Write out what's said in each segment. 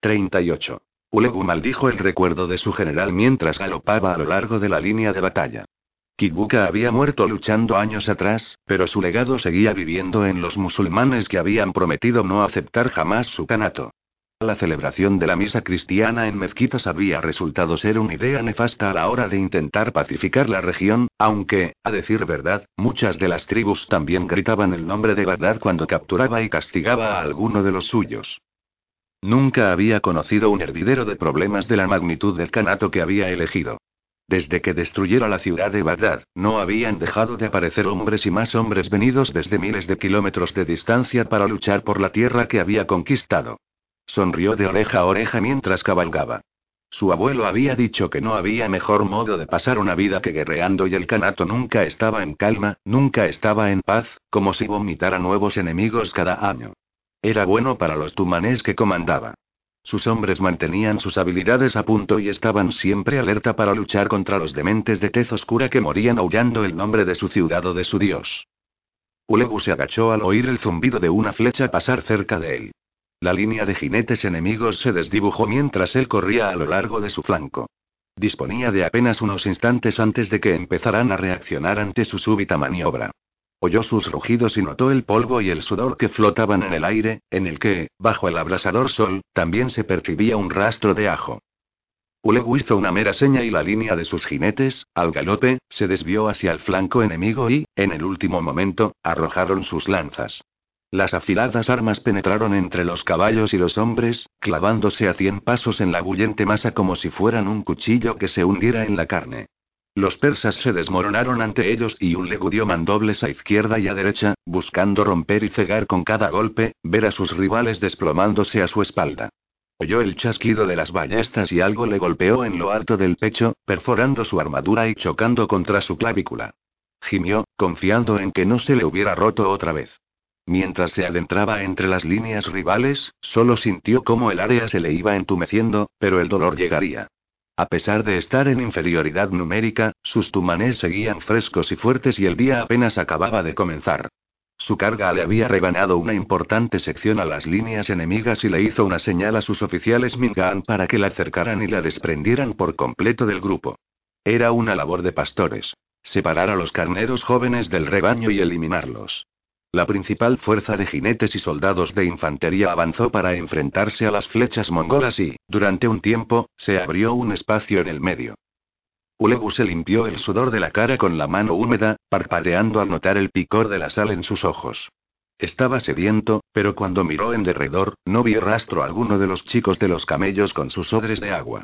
38. Ulegu maldijo el recuerdo de su general mientras galopaba a lo largo de la línea de batalla. Kibuka había muerto luchando años atrás, pero su legado seguía viviendo en los musulmanes que habían prometido no aceptar jamás su canato. La celebración de la misa cristiana en mezquitas había resultado ser una idea nefasta a la hora de intentar pacificar la región, aunque, a decir verdad, muchas de las tribus también gritaban el nombre de Bagdad cuando capturaba y castigaba a alguno de los suyos. Nunca había conocido un hervidero de problemas de la magnitud del canato que había elegido. Desde que destruyera la ciudad de Bagdad, no habían dejado de aparecer hombres y más hombres venidos desde miles de kilómetros de distancia para luchar por la tierra que había conquistado. Sonrió de oreja a oreja mientras cabalgaba. Su abuelo había dicho que no había mejor modo de pasar una vida que guerreando y el canato nunca estaba en calma, nunca estaba en paz, como si vomitara nuevos enemigos cada año. Era bueno para los tumanés que comandaba. Sus hombres mantenían sus habilidades a punto y estaban siempre alerta para luchar contra los dementes de tez oscura que morían aullando el nombre de su ciudad o de su dios. Ulegu se agachó al oír el zumbido de una flecha pasar cerca de él. La línea de jinetes enemigos se desdibujó mientras él corría a lo largo de su flanco. Disponía de apenas unos instantes antes de que empezaran a reaccionar ante su súbita maniobra. Oyó sus rugidos y notó el polvo y el sudor que flotaban en el aire, en el que, bajo el abrasador sol, también se percibía un rastro de ajo. Ulegu hizo una mera seña y la línea de sus jinetes, al galope, se desvió hacia el flanco enemigo y, en el último momento, arrojaron sus lanzas. Las afiladas armas penetraron entre los caballos y los hombres, clavándose a cien pasos en la bullente masa como si fueran un cuchillo que se hundiera en la carne. Los persas se desmoronaron ante ellos y un dio mandobles a izquierda y a derecha, buscando romper y cegar con cada golpe, ver a sus rivales desplomándose a su espalda. Oyó el chasquido de las ballestas y algo le golpeó en lo alto del pecho, perforando su armadura y chocando contra su clavícula. Gimió, confiando en que no se le hubiera roto otra vez. Mientras se adentraba entre las líneas rivales, solo sintió cómo el área se le iba entumeciendo, pero el dolor llegaría. A pesar de estar en inferioridad numérica, sus tumanés seguían frescos y fuertes y el día apenas acababa de comenzar. Su carga le había rebanado una importante sección a las líneas enemigas y le hizo una señal a sus oficiales Mingan para que la acercaran y la desprendieran por completo del grupo. Era una labor de pastores. Separar a los carneros jóvenes del rebaño y eliminarlos. La principal fuerza de jinetes y soldados de infantería avanzó para enfrentarse a las flechas mongolas y, durante un tiempo, se abrió un espacio en el medio. Ulegu se limpió el sudor de la cara con la mano húmeda, parpadeando al notar el picor de la sal en sus ojos. Estaba sediento, pero cuando miró en derredor, no vio rastro alguno de los chicos de los camellos con sus odres de agua.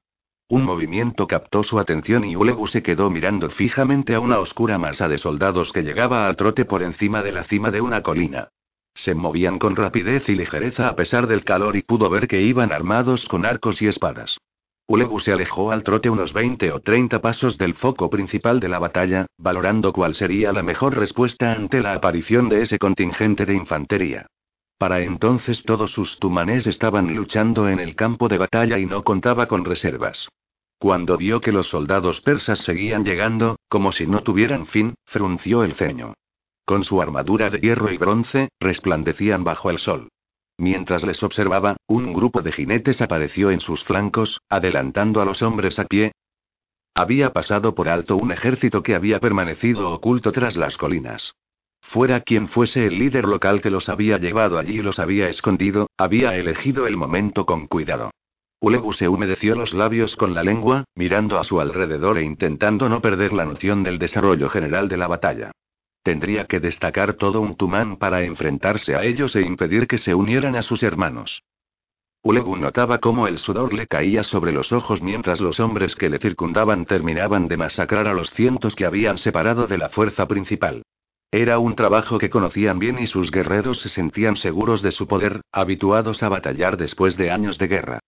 Un movimiento captó su atención y Ulegu se quedó mirando fijamente a una oscura masa de soldados que llegaba al trote por encima de la cima de una colina. Se movían con rapidez y ligereza a pesar del calor y pudo ver que iban armados con arcos y espadas. Ulegu se alejó al trote unos 20 o 30 pasos del foco principal de la batalla, valorando cuál sería la mejor respuesta ante la aparición de ese contingente de infantería. Para entonces todos sus tumanés estaban luchando en el campo de batalla y no contaba con reservas. Cuando vio que los soldados persas seguían llegando, como si no tuvieran fin, frunció el ceño. Con su armadura de hierro y bronce, resplandecían bajo el sol. Mientras les observaba, un grupo de jinetes apareció en sus flancos, adelantando a los hombres a pie. Había pasado por alto un ejército que había permanecido oculto tras las colinas. Fuera quien fuese el líder local que los había llevado allí y los había escondido, había elegido el momento con cuidado. Ulegu se humedeció los labios con la lengua, mirando a su alrededor e intentando no perder la noción del desarrollo general de la batalla. Tendría que destacar todo un tumán para enfrentarse a ellos e impedir que se unieran a sus hermanos. Ulegu notaba cómo el sudor le caía sobre los ojos mientras los hombres que le circundaban terminaban de masacrar a los cientos que habían separado de la fuerza principal. Era un trabajo que conocían bien y sus guerreros se sentían seguros de su poder, habituados a batallar después de años de guerra.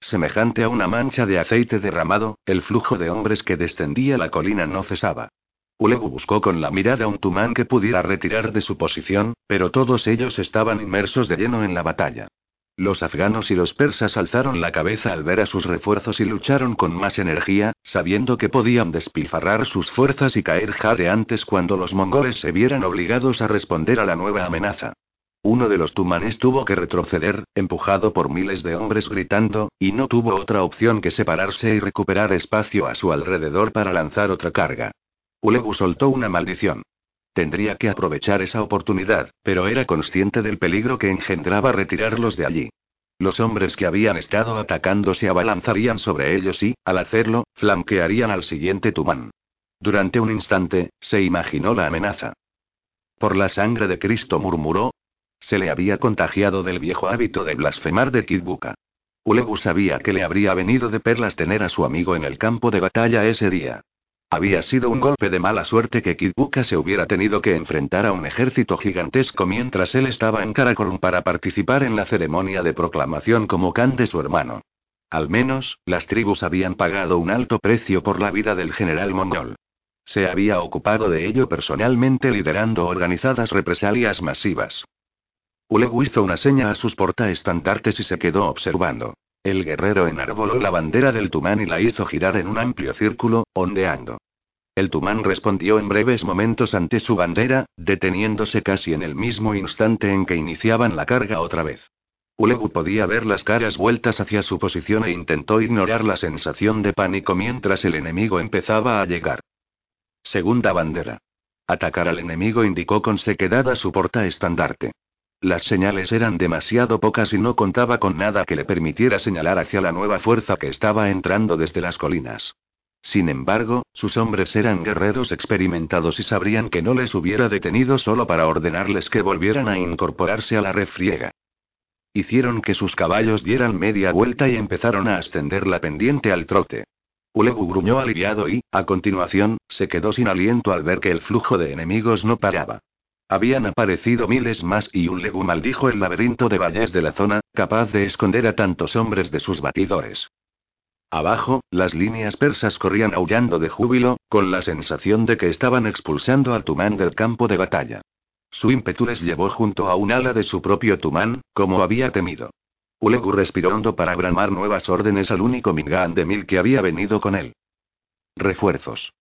semejante a una mancha de aceite derramado, el flujo de hombres que descendía la colina no cesaba. Ulegu buscó con la mirada un tumán que pudiera retirar de su posición, pero todos ellos estaban inmersos de lleno en la batalla. Los afganos y los persas alzaron la cabeza al ver a sus refuerzos y lucharon con más energía, sabiendo que podían despilfarrar sus fuerzas y caer jadeantes cuando los mongoles se vieran obligados a responder a la nueva amenaza. Uno de los tumanes tuvo que retroceder, empujado por miles de hombres gritando, y no tuvo otra opción que separarse y recuperar espacio a su alrededor para lanzar otra carga. Ulegu soltó una maldición. Tendría que aprovechar esa oportunidad, pero era consciente del peligro que engendraba retirarlos de allí. Los hombres que habían estado atacando se abalanzarían sobre ellos y, al hacerlo, flanquearían al siguiente tumán. Durante un instante, se imaginó la amenaza. Por la sangre de Cristo murmuró. Se le había contagiado del viejo hábito de blasfemar de Kidbuka. Ulegu sabía que le habría venido de perlas tener a su amigo en el campo de batalla ese día. Había sido un golpe de mala suerte que Kibuka se hubiera tenido que enfrentar a un ejército gigantesco mientras él estaba en Karakorum para participar en la ceremonia de proclamación como Khan de su hermano. Al menos, las tribus habían pagado un alto precio por la vida del general mongol. Se había ocupado de ello personalmente liderando organizadas represalias masivas. Ulegu hizo una seña a sus portaestandartes y se quedó observando. El guerrero enarboló la bandera del tumán y la hizo girar en un amplio círculo, ondeando. El tumán respondió en breves momentos ante su bandera, deteniéndose casi en el mismo instante en que iniciaban la carga otra vez. Ulegu podía ver las caras vueltas hacia su posición e intentó ignorar la sensación de pánico mientras el enemigo empezaba a llegar. Segunda bandera. Atacar al enemigo indicó con sequedad a su portaestandarte. Las señales eran demasiado pocas y no contaba con nada que le permitiera señalar hacia la nueva fuerza que estaba entrando desde las colinas. Sin embargo, sus hombres eran guerreros experimentados y sabrían que no les hubiera detenido solo para ordenarles que volvieran a incorporarse a la refriega. Hicieron que sus caballos dieran media vuelta y empezaron a ascender la pendiente al trote. Ulegu gruñó aliviado y, a continuación, se quedó sin aliento al ver que el flujo de enemigos no paraba. Habían aparecido miles más y un legu maldijo el laberinto de valles de la zona, capaz de esconder a tantos hombres de sus batidores. Abajo, las líneas persas corrían aullando de júbilo, con la sensación de que estaban expulsando al tumán del campo de batalla. Su ímpetu les llevó junto a un ala de su propio tumán, como había temido. Ulegu respiró hondo para bramar nuevas órdenes al único Mingan de Mil que había venido con él. Refuerzos.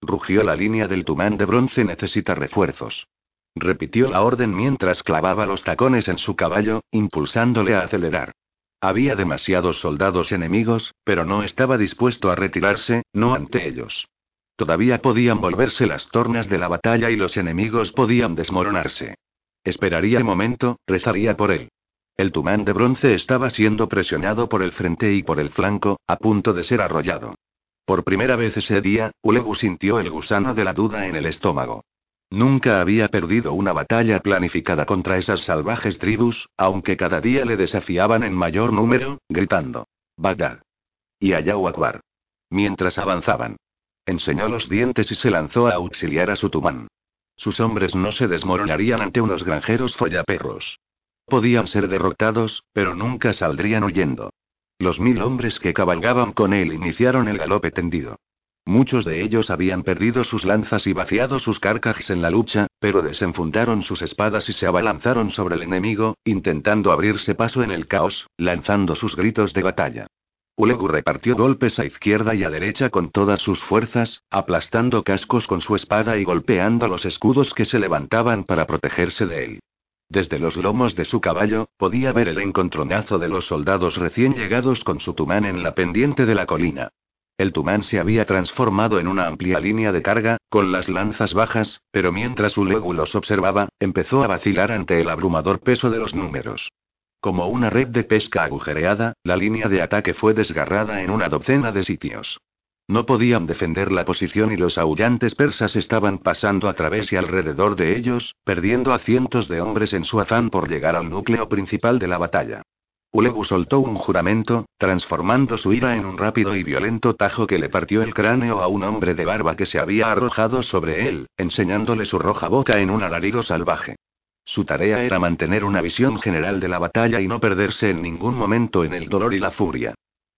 Rugió la línea del tumán de bronce necesita refuerzos. Repitió la orden mientras clavaba los tacones en su caballo, impulsándole a acelerar. Había demasiados soldados enemigos, pero no estaba dispuesto a retirarse, no ante ellos. Todavía podían volverse las tornas de la batalla y los enemigos podían desmoronarse. Esperaría el momento, rezaría por él. El tumán de bronce estaba siendo presionado por el frente y por el flanco, a punto de ser arrollado. Por primera vez ese día, Ulegu sintió el gusano de la duda en el estómago. Nunca había perdido una batalla planificada contra esas salvajes tribus, aunque cada día le desafiaban en mayor número, gritando. Bagdad. Y Allahu. Mientras avanzaban. Enseñó los dientes y se lanzó a auxiliar a su tumán. Sus hombres no se desmoronarían ante unos granjeros follaperros. Podían ser derrotados, pero nunca saldrían huyendo. Los mil hombres que cabalgaban con él iniciaron el galope tendido. Muchos de ellos habían perdido sus lanzas y vaciado sus carcajes en la lucha, pero desenfundaron sus espadas y se abalanzaron sobre el enemigo, intentando abrirse paso en el caos, lanzando sus gritos de batalla. Ulegu repartió golpes a izquierda y a derecha con todas sus fuerzas, aplastando cascos con su espada y golpeando los escudos que se levantaban para protegerse de él. Desde los lomos de su caballo, podía ver el encontronazo de los soldados recién llegados con su tumán en la pendiente de la colina. El tumán se había transformado en una amplia línea de carga, con las lanzas bajas, pero mientras Ulegu los observaba, empezó a vacilar ante el abrumador peso de los números. Como una red de pesca agujereada, la línea de ataque fue desgarrada en una docena de sitios. No podían defender la posición y los aullantes persas estaban pasando a través y alrededor de ellos, perdiendo a cientos de hombres en su afán por llegar al núcleo principal de la batalla. Ulegu soltó un juramento, transformando su ira en un rápido y violento tajo que le partió el cráneo a un hombre de barba que se había arrojado sobre él, enseñándole su roja boca en un alarido salvaje. Su tarea era mantener una visión general de la batalla y no perderse en ningún momento en el dolor y la furia.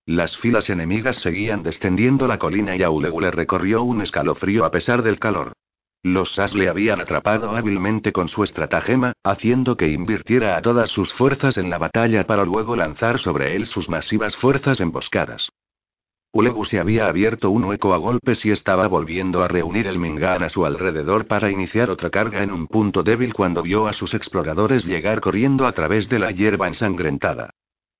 Las filas enemigas seguían descendiendo la colina y Aulegu le recorrió un escalofrío a pesar del calor. Los Sas le habían atrapado hábilmente con su estratagema, haciendo que invirtiera a todas sus fuerzas en la batalla para luego lanzar sobre él sus masivas fuerzas emboscadas. Ulegu se había abierto un hueco a golpes y estaba volviendo a reunir el Mingan a su alrededor para iniciar otra carga en un punto débil cuando vio a sus exploradores llegar corriendo a través de la hierba ensangrentada.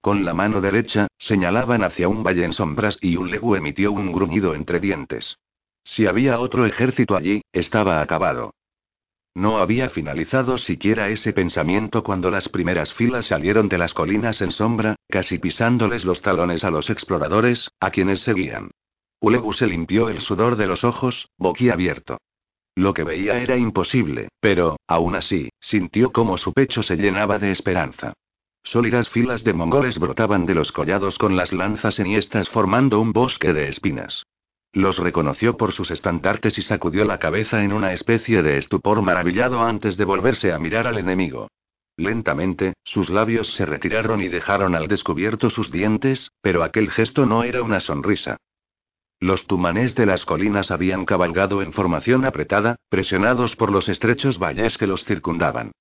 Con la mano derecha, señalaban hacia un valle en sombras y Ulegu emitió un gruñido entre dientes. Si había otro ejército allí, estaba acabado. No había finalizado siquiera ese pensamiento cuando las primeras filas salieron de las colinas en sombra, casi pisándoles los talones a los exploradores, a quienes seguían. Ulegu se limpió el sudor de los ojos, boquiabierto. Lo que veía era imposible, pero, aún así, sintió como su pecho se llenaba de esperanza. Sólidas filas de mongoles brotaban de los collados con las lanzas enhiestas formando un bosque de espinas. Los reconoció por sus estandartes y sacudió la cabeza en una especie de estupor maravillado antes de volverse a mirar al enemigo. Lentamente, sus labios se retiraron y dejaron al descubierto sus dientes, pero aquel gesto no era una sonrisa. Los tumanés de las colinas habían cabalgado en formación apretada, presionados por los estrechos valles que los circundaban.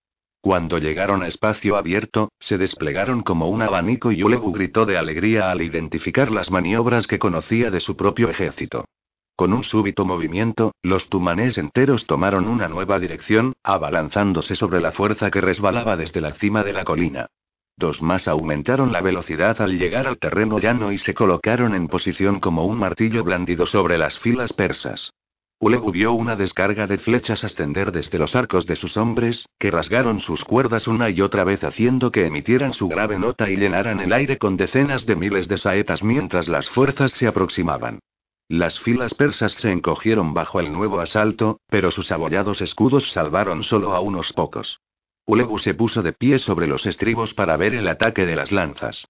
Cuando llegaron a espacio abierto, se desplegaron como un abanico y Ulegu gritó de alegría al identificar las maniobras que conocía de su propio ejército. Con un súbito movimiento, los tumanés enteros tomaron una nueva dirección, abalanzándose sobre la fuerza que resbalaba desde la cima de la colina. Dos más aumentaron la velocidad al llegar al terreno llano y se colocaron en posición como un martillo blandido sobre las filas persas. Ulegu vio una descarga de flechas ascender desde los arcos de sus hombres, que rasgaron sus cuerdas una y otra vez haciendo que emitieran su grave nota y llenaran el aire con decenas de miles de saetas mientras las fuerzas se aproximaban. Las filas persas se encogieron bajo el nuevo asalto, pero sus abollados escudos salvaron solo a unos pocos. Ulegu se puso de pie sobre los estribos para ver el ataque de las lanzas.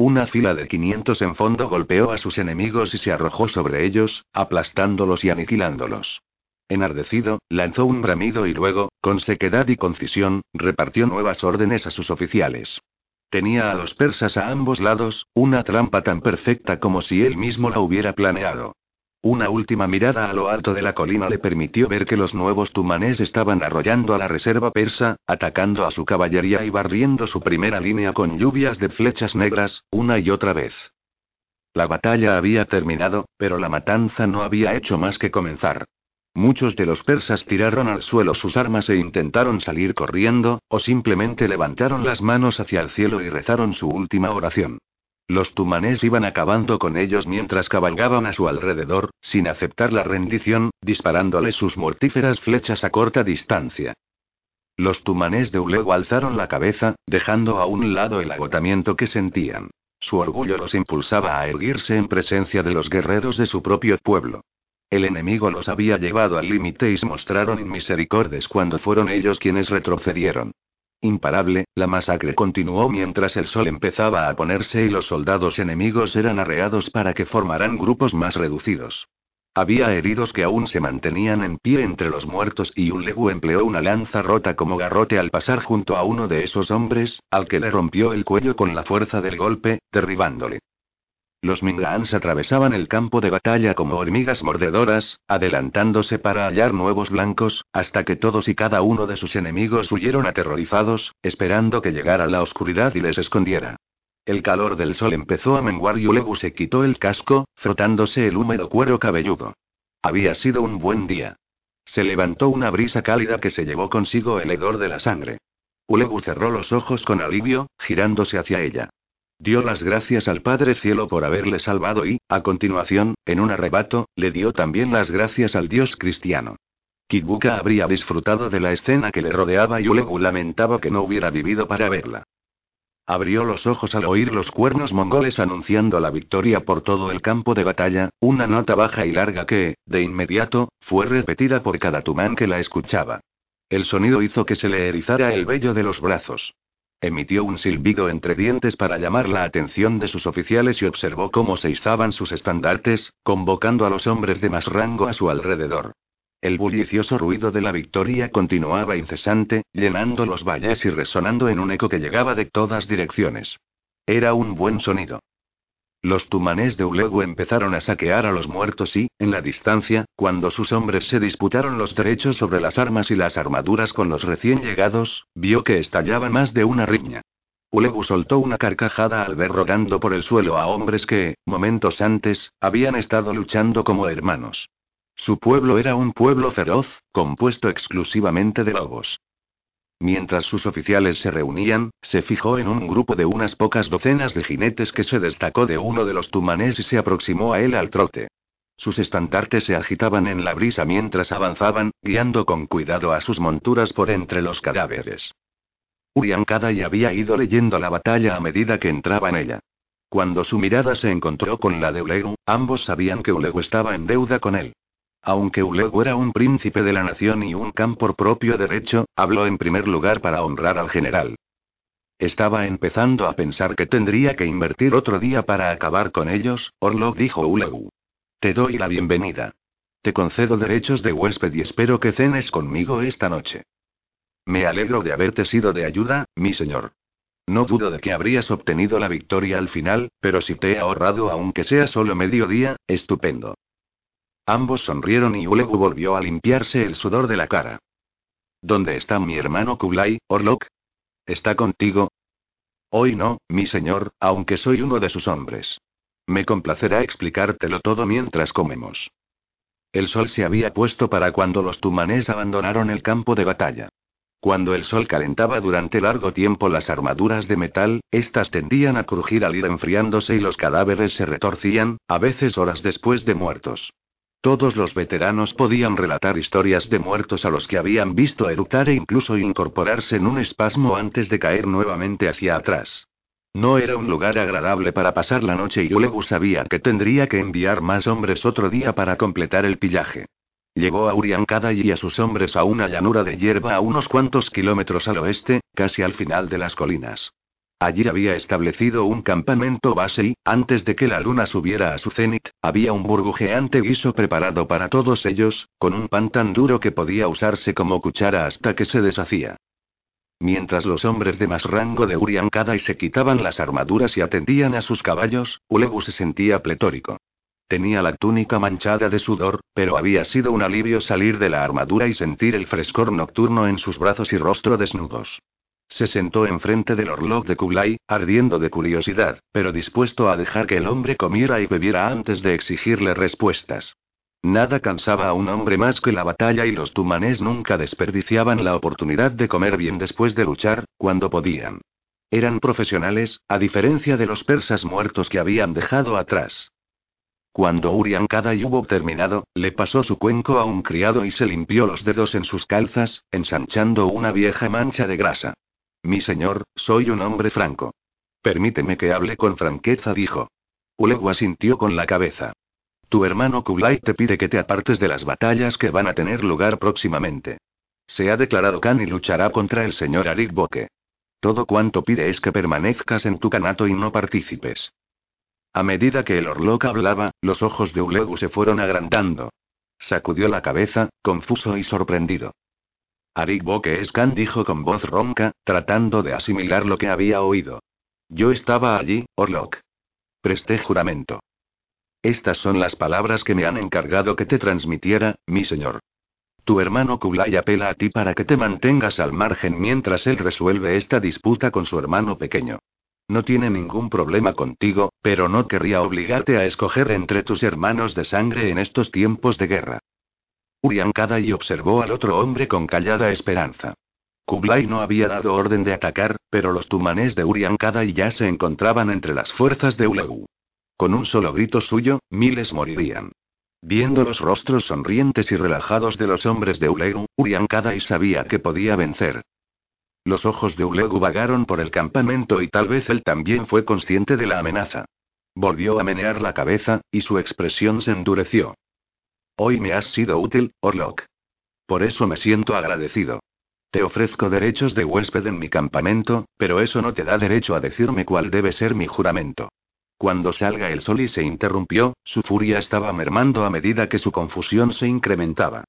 Una fila de 500 en fondo golpeó a sus enemigos y se arrojó sobre ellos, aplastándolos y aniquilándolos. Enardecido, lanzó un bramido y luego, con sequedad y concisión, repartió nuevas órdenes a sus oficiales. Tenía a los persas a ambos lados, una trampa tan perfecta como si él mismo la hubiera planeado. Una última mirada a lo alto de la colina le permitió ver que los nuevos tumanés estaban arrollando a la reserva persa, atacando a su caballería y barriendo su primera línea con lluvias de flechas negras, una y otra vez. La batalla había terminado, pero la matanza no había hecho más que comenzar. Muchos de los persas tiraron al suelo sus armas e intentaron salir corriendo, o simplemente levantaron las manos hacia el cielo y rezaron su última oración. Los tumanés iban acabando con ellos mientras cabalgaban a su alrededor, sin aceptar la rendición, disparándole sus mortíferas flechas a corta distancia. Los tumanés de Ulego alzaron la cabeza, dejando a un lado el agotamiento que sentían. Su orgullo los impulsaba a erguirse en presencia de los guerreros de su propio pueblo. El enemigo los había llevado al límite y se mostraron inmisericordes cuando fueron ellos quienes retrocedieron. Imparable, la masacre continuó mientras el sol empezaba a ponerse y los soldados enemigos eran arreados para que formaran grupos más reducidos. Había heridos que aún se mantenían en pie entre los muertos y un legu empleó una lanza rota como garrote al pasar junto a uno de esos hombres, al que le rompió el cuello con la fuerza del golpe, derribándole. Los Mingaans atravesaban el campo de batalla como hormigas mordedoras, adelantándose para hallar nuevos blancos, hasta que todos y cada uno de sus enemigos huyeron aterrorizados, esperando que llegara la oscuridad y les escondiera. El calor del sol empezó a menguar y Ulegu se quitó el casco, frotándose el húmedo cuero cabelludo. Había sido un buen día. Se levantó una brisa cálida que se llevó consigo el hedor de la sangre. Ulegu cerró los ojos con alivio, girándose hacia ella. Dio las gracias al Padre Cielo por haberle salvado y, a continuación, en un arrebato, le dio también las gracias al Dios cristiano. Kibuka habría disfrutado de la escena que le rodeaba y Ulegu lamentaba que no hubiera vivido para verla. Abrió los ojos al oír los cuernos mongoles anunciando la victoria por todo el campo de batalla, una nota baja y larga que, de inmediato, fue repetida por cada tumán que la escuchaba. El sonido hizo que se le erizara el vello de los brazos. Emitió un silbido entre dientes para llamar la atención de sus oficiales y observó cómo se izaban sus estandartes, convocando a los hombres de más rango a su alrededor. El bullicioso ruido de la victoria continuaba incesante, llenando los valles y resonando en un eco que llegaba de todas direcciones. Era un buen sonido. Los tumanés de Ulegu empezaron a saquear a los muertos y, en la distancia, cuando sus hombres se disputaron los derechos sobre las armas y las armaduras con los recién llegados, vio que estallaba más de una riña. Ulegu soltó una carcajada al ver rogando por el suelo a hombres que, momentos antes, habían estado luchando como hermanos. Su pueblo era un pueblo feroz, compuesto exclusivamente de lobos. Mientras sus oficiales se reunían, se fijó en un grupo de unas pocas docenas de jinetes que se destacó de uno de los tumanés y se aproximó a él al trote. Sus estandartes se agitaban en la brisa mientras avanzaban, guiando con cuidado a sus monturas por entre los cadáveres. Urian Kadai había ido leyendo la batalla a medida que entraba en ella. Cuando su mirada se encontró con la de Ulegu, ambos sabían que Ulegu estaba en deuda con él. Aunque Ulegu era un príncipe de la nación y un can por propio derecho, habló en primer lugar para honrar al general. Estaba empezando a pensar que tendría que invertir otro día para acabar con ellos, Orlok dijo Ulegu. Te doy la bienvenida. Te concedo derechos de huésped y espero que cenes conmigo esta noche. Me alegro de haberte sido de ayuda, mi señor. No dudo de que habrías obtenido la victoria al final, pero si te he ahorrado aunque sea solo medio día, estupendo. Ambos sonrieron y Ulegu volvió a limpiarse el sudor de la cara. ¿Dónde está mi hermano Kublai, Orlok? ¿Está contigo? Hoy no, mi señor, aunque soy uno de sus hombres. Me complacerá explicártelo todo mientras comemos. El sol se había puesto para cuando los tumanés abandonaron el campo de batalla. Cuando el sol calentaba durante largo tiempo las armaduras de metal, éstas tendían a crujir al ir enfriándose y los cadáveres se retorcían, a veces horas después de muertos. Todos los veteranos podían relatar historias de muertos a los que habían visto eructar e incluso incorporarse en un espasmo antes de caer nuevamente hacia atrás. No era un lugar agradable para pasar la noche y Ulegu sabía que tendría que enviar más hombres otro día para completar el pillaje. Llegó a Uriankada y a sus hombres a una llanura de hierba a unos cuantos kilómetros al oeste, casi al final de las colinas. Allí había establecido un campamento base y, antes de que la luna subiera a su cenit, había un burbujeante guiso preparado para todos ellos, con un pan tan duro que podía usarse como cuchara hasta que se deshacía. Mientras los hombres de más rango de Uriankada y se quitaban las armaduras y atendían a sus caballos, Ulegu se sentía pletórico. Tenía la túnica manchada de sudor, pero había sido un alivio salir de la armadura y sentir el frescor nocturno en sus brazos y rostro desnudos. Se sentó enfrente del orlog de Kublai, ardiendo de curiosidad, pero dispuesto a dejar que el hombre comiera y bebiera antes de exigirle respuestas. Nada cansaba a un hombre más que la batalla y los tumanés nunca desperdiciaban la oportunidad de comer bien después de luchar, cuando podían. Eran profesionales, a diferencia de los persas muertos que habían dejado atrás. Cuando Urian Kadai hubo terminado, le pasó su cuenco a un criado y se limpió los dedos en sus calzas, ensanchando una vieja mancha de grasa. Mi señor, soy un hombre franco. Permíteme que hable con franqueza, dijo. Ulegua sintió con la cabeza. Tu hermano Kublai te pide que te apartes de las batallas que van a tener lugar próximamente. Se ha declarado Khan y luchará contra el señor Arik Boke. Todo cuanto pide es que permanezcas en tu canato y no participes. A medida que el Orlok hablaba, los ojos de Ulegu se fueron agrandando. Sacudió la cabeza, confuso y sorprendido. Arik Boke Khan dijo con voz ronca, tratando de asimilar lo que había oído. Yo estaba allí, Orlok. Presté juramento. Estas son las palabras que me han encargado que te transmitiera, mi señor. Tu hermano Kublai apela a ti para que te mantengas al margen mientras él resuelve esta disputa con su hermano pequeño. No tiene ningún problema contigo, pero no querría obligarte a escoger entre tus hermanos de sangre en estos tiempos de guerra. Urian y observó al otro hombre con callada esperanza. Kublai no había dado orden de atacar, pero los tumanés de Urian y ya se encontraban entre las fuerzas de Ulegu. Con un solo grito suyo, miles morirían. Viendo los rostros sonrientes y relajados de los hombres de Ulegu, Urian y sabía que podía vencer. Los ojos de Ulegu vagaron por el campamento y tal vez él también fue consciente de la amenaza. Volvió a menear la cabeza, y su expresión se endureció. Hoy me has sido útil, Orlok. Por eso me siento agradecido. Te ofrezco derechos de huésped en mi campamento, pero eso no te da derecho a decirme cuál debe ser mi juramento. Cuando salga el sol y se interrumpió, su furia estaba mermando a medida que su confusión se incrementaba.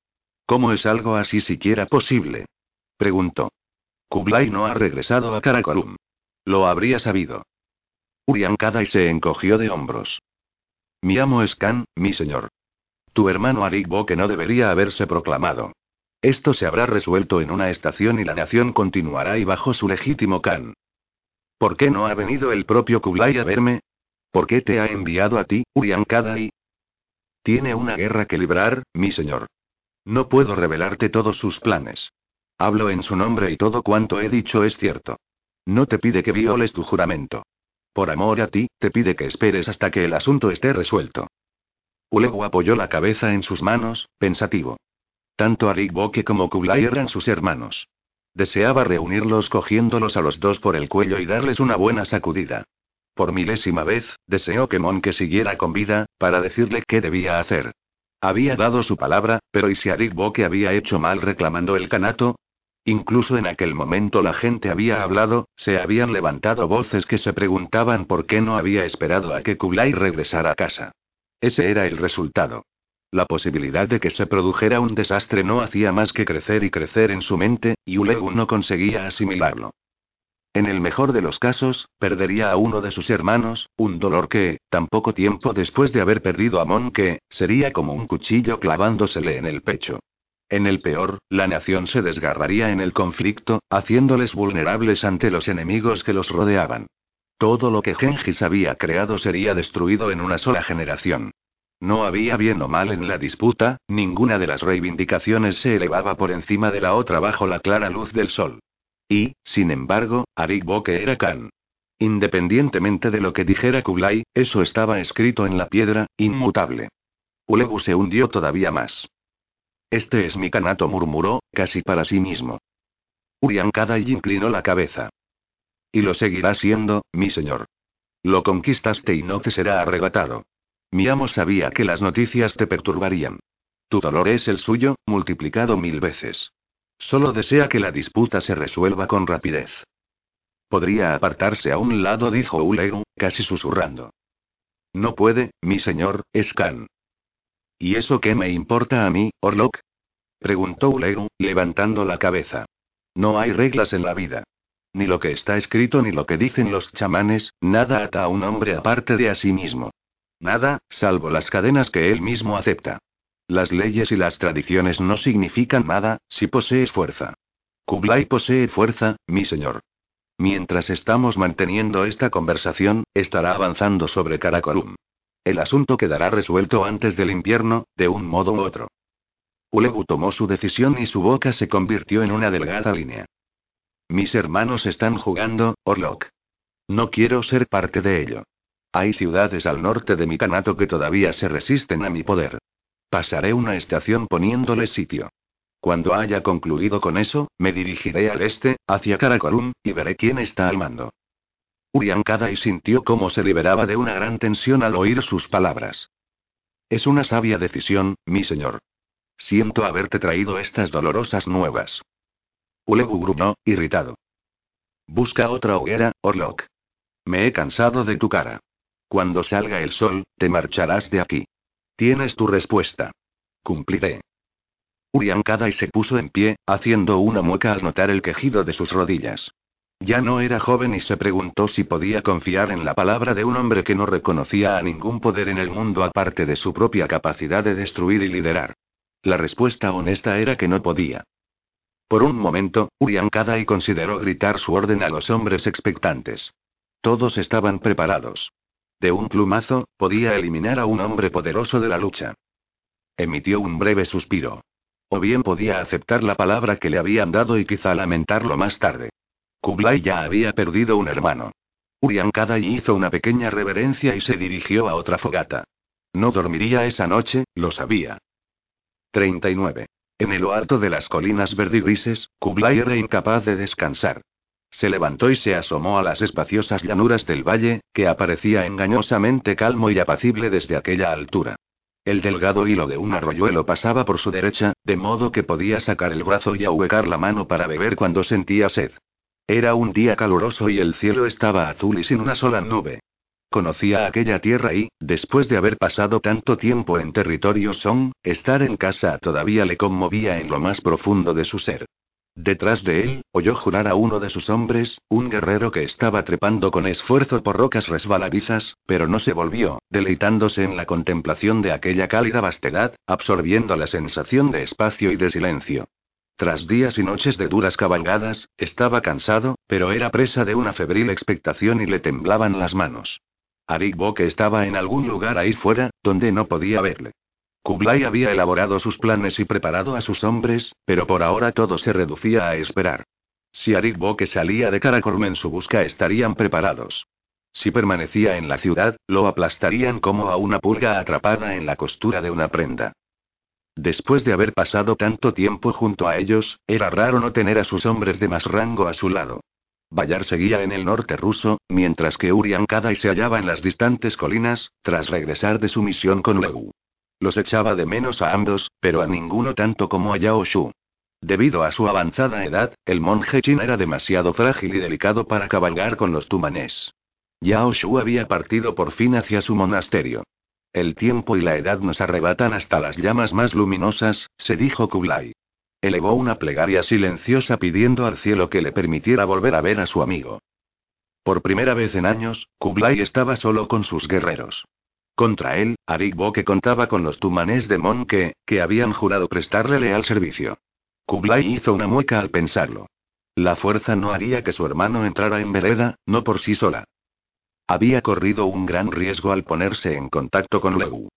¿Cómo es algo así siquiera posible? preguntó. Kublai no ha regresado a Karakorum. Lo habría sabido. Urian y se encogió de hombros. Mi amo es Khan, mi señor. Tu hermano Arik que no debería haberse proclamado. Esto se habrá resuelto en una estación y la nación continuará y bajo su legítimo Khan. ¿Por qué no ha venido el propio Kublai a verme? ¿Por qué te ha enviado a ti, Urian Kadai? Tiene una guerra que librar, mi señor. No puedo revelarte todos sus planes. Hablo en su nombre y todo cuanto he dicho es cierto. No te pide que violes tu juramento. Por amor a ti, te pide que esperes hasta que el asunto esté resuelto. Ulegu apoyó la cabeza en sus manos, pensativo. Tanto Arik Boke como Kublai eran sus hermanos. Deseaba reunirlos cogiéndolos a los dos por el cuello y darles una buena sacudida. Por milésima vez, deseó que Monke siguiera con vida, para decirle qué debía hacer. Había dado su palabra, pero ¿y si Arik Boke había hecho mal reclamando el canato? Incluso en aquel momento la gente había hablado, se habían levantado voces que se preguntaban por qué no había esperado a que Kublai regresara a casa. Ese era el resultado. La posibilidad de que se produjera un desastre no hacía más que crecer y crecer en su mente, y Ulegu no conseguía asimilarlo. En el mejor de los casos, perdería a uno de sus hermanos, un dolor que, tan poco tiempo después de haber perdido a Monke, sería como un cuchillo clavándosele en el pecho. En el peor, la nación se desgarraría en el conflicto, haciéndoles vulnerables ante los enemigos que los rodeaban. Todo lo que Gengis había creado sería destruido en una sola generación. No había bien o mal en la disputa, ninguna de las reivindicaciones se elevaba por encima de la otra bajo la clara luz del sol. Y, sin embargo, Arik Boke era Khan. Independientemente de lo que dijera Kublai, eso estaba escrito en la piedra, inmutable. Ulegu se hundió todavía más. Este es mi canato, murmuró, casi para sí mismo. Urian Kadai inclinó la cabeza. Y lo seguirá siendo, mi señor. Lo conquistaste y no te será arrebatado. Mi amo sabía que las noticias te perturbarían. Tu dolor es el suyo, multiplicado mil veces. Solo desea que la disputa se resuelva con rapidez. Podría apartarse a un lado, dijo Ulegu, casi susurrando. No puede, mi señor, es Khan. ¿Y eso qué me importa a mí, Orlok? preguntó Ulegu, levantando la cabeza. No hay reglas en la vida. Ni lo que está escrito ni lo que dicen los chamanes, nada ata a un hombre aparte de a sí mismo. Nada, salvo las cadenas que él mismo acepta. Las leyes y las tradiciones no significan nada, si posees fuerza. Kublai posee fuerza, mi señor. Mientras estamos manteniendo esta conversación, estará avanzando sobre Karakorum. El asunto quedará resuelto antes del invierno, de un modo u otro. Ulegu tomó su decisión y su boca se convirtió en una delgada línea. Mis hermanos están jugando, Orlok. No quiero ser parte de ello. Hay ciudades al norte de mi canato que todavía se resisten a mi poder. Pasaré una estación poniéndole sitio. Cuando haya concluido con eso, me dirigiré al este, hacia Karakorum, y veré quién está al mando. Urian y sintió cómo se liberaba de una gran tensión al oír sus palabras. Es una sabia decisión, mi señor. Siento haberte traído estas dolorosas nuevas. Ulegu grunó, irritado. Busca otra hoguera, Orlok. Me he cansado de tu cara. Cuando salga el sol, te marcharás de aquí. Tienes tu respuesta. Cumpliré. Urian y se puso en pie, haciendo una mueca al notar el quejido de sus rodillas. Ya no era joven y se preguntó si podía confiar en la palabra de un hombre que no reconocía a ningún poder en el mundo aparte de su propia capacidad de destruir y liderar. La respuesta honesta era que no podía. Por un momento, Urian Kadai consideró gritar su orden a los hombres expectantes. Todos estaban preparados. De un plumazo, podía eliminar a un hombre poderoso de la lucha. Emitió un breve suspiro. O bien podía aceptar la palabra que le habían dado y quizá lamentarlo más tarde. Kublai ya había perdido un hermano. Urian Kadai hizo una pequeña reverencia y se dirigió a otra fogata. No dormiría esa noche, lo sabía. 39. En el alto de las colinas verdigrises, Kublai era incapaz de descansar. Se levantó y se asomó a las espaciosas llanuras del valle, que aparecía engañosamente calmo y apacible desde aquella altura. El delgado hilo de un arroyuelo pasaba por su derecha, de modo que podía sacar el brazo y ahuecar la mano para beber cuando sentía sed. Era un día caluroso y el cielo estaba azul y sin una sola nube. Conocía aquella tierra y, después de haber pasado tanto tiempo en territorio Song, estar en casa todavía le conmovía en lo más profundo de su ser. Detrás de él, oyó jurar a uno de sus hombres, un guerrero que estaba trepando con esfuerzo por rocas resbaladizas, pero no se volvió, deleitándose en la contemplación de aquella cálida vastedad, absorbiendo la sensación de espacio y de silencio. Tras días y noches de duras cabalgadas, estaba cansado, pero era presa de una febril expectación y le temblaban las manos. Arik Boke estaba en algún lugar ahí fuera, donde no podía verle. Kublai había elaborado sus planes y preparado a sus hombres, pero por ahora todo se reducía a esperar. Si Arik Boke salía de Karakorum en su busca estarían preparados. Si permanecía en la ciudad, lo aplastarían como a una pulga atrapada en la costura de una prenda. Después de haber pasado tanto tiempo junto a ellos, era raro no tener a sus hombres de más rango a su lado. Bayar seguía en el norte ruso, mientras que Urian Kadai se hallaba en las distantes colinas, tras regresar de su misión con Legu. Los echaba de menos a ambos, pero a ninguno tanto como a Yao Shu. Debido a su avanzada edad, el monje Chin era demasiado frágil y delicado para cabalgar con los tumanés. Yao Shu había partido por fin hacia su monasterio. El tiempo y la edad nos arrebatan hasta las llamas más luminosas, se dijo Kublai. Elevó una plegaria silenciosa pidiendo al cielo que le permitiera volver a ver a su amigo. Por primera vez en años, Kublai estaba solo con sus guerreros. Contra él, Arik Boke contaba con los tumanés de Monke, que habían jurado prestarle leal servicio. Kublai hizo una mueca al pensarlo. La fuerza no haría que su hermano entrara en vereda, no por sí sola. Había corrido un gran riesgo al ponerse en contacto con Legu.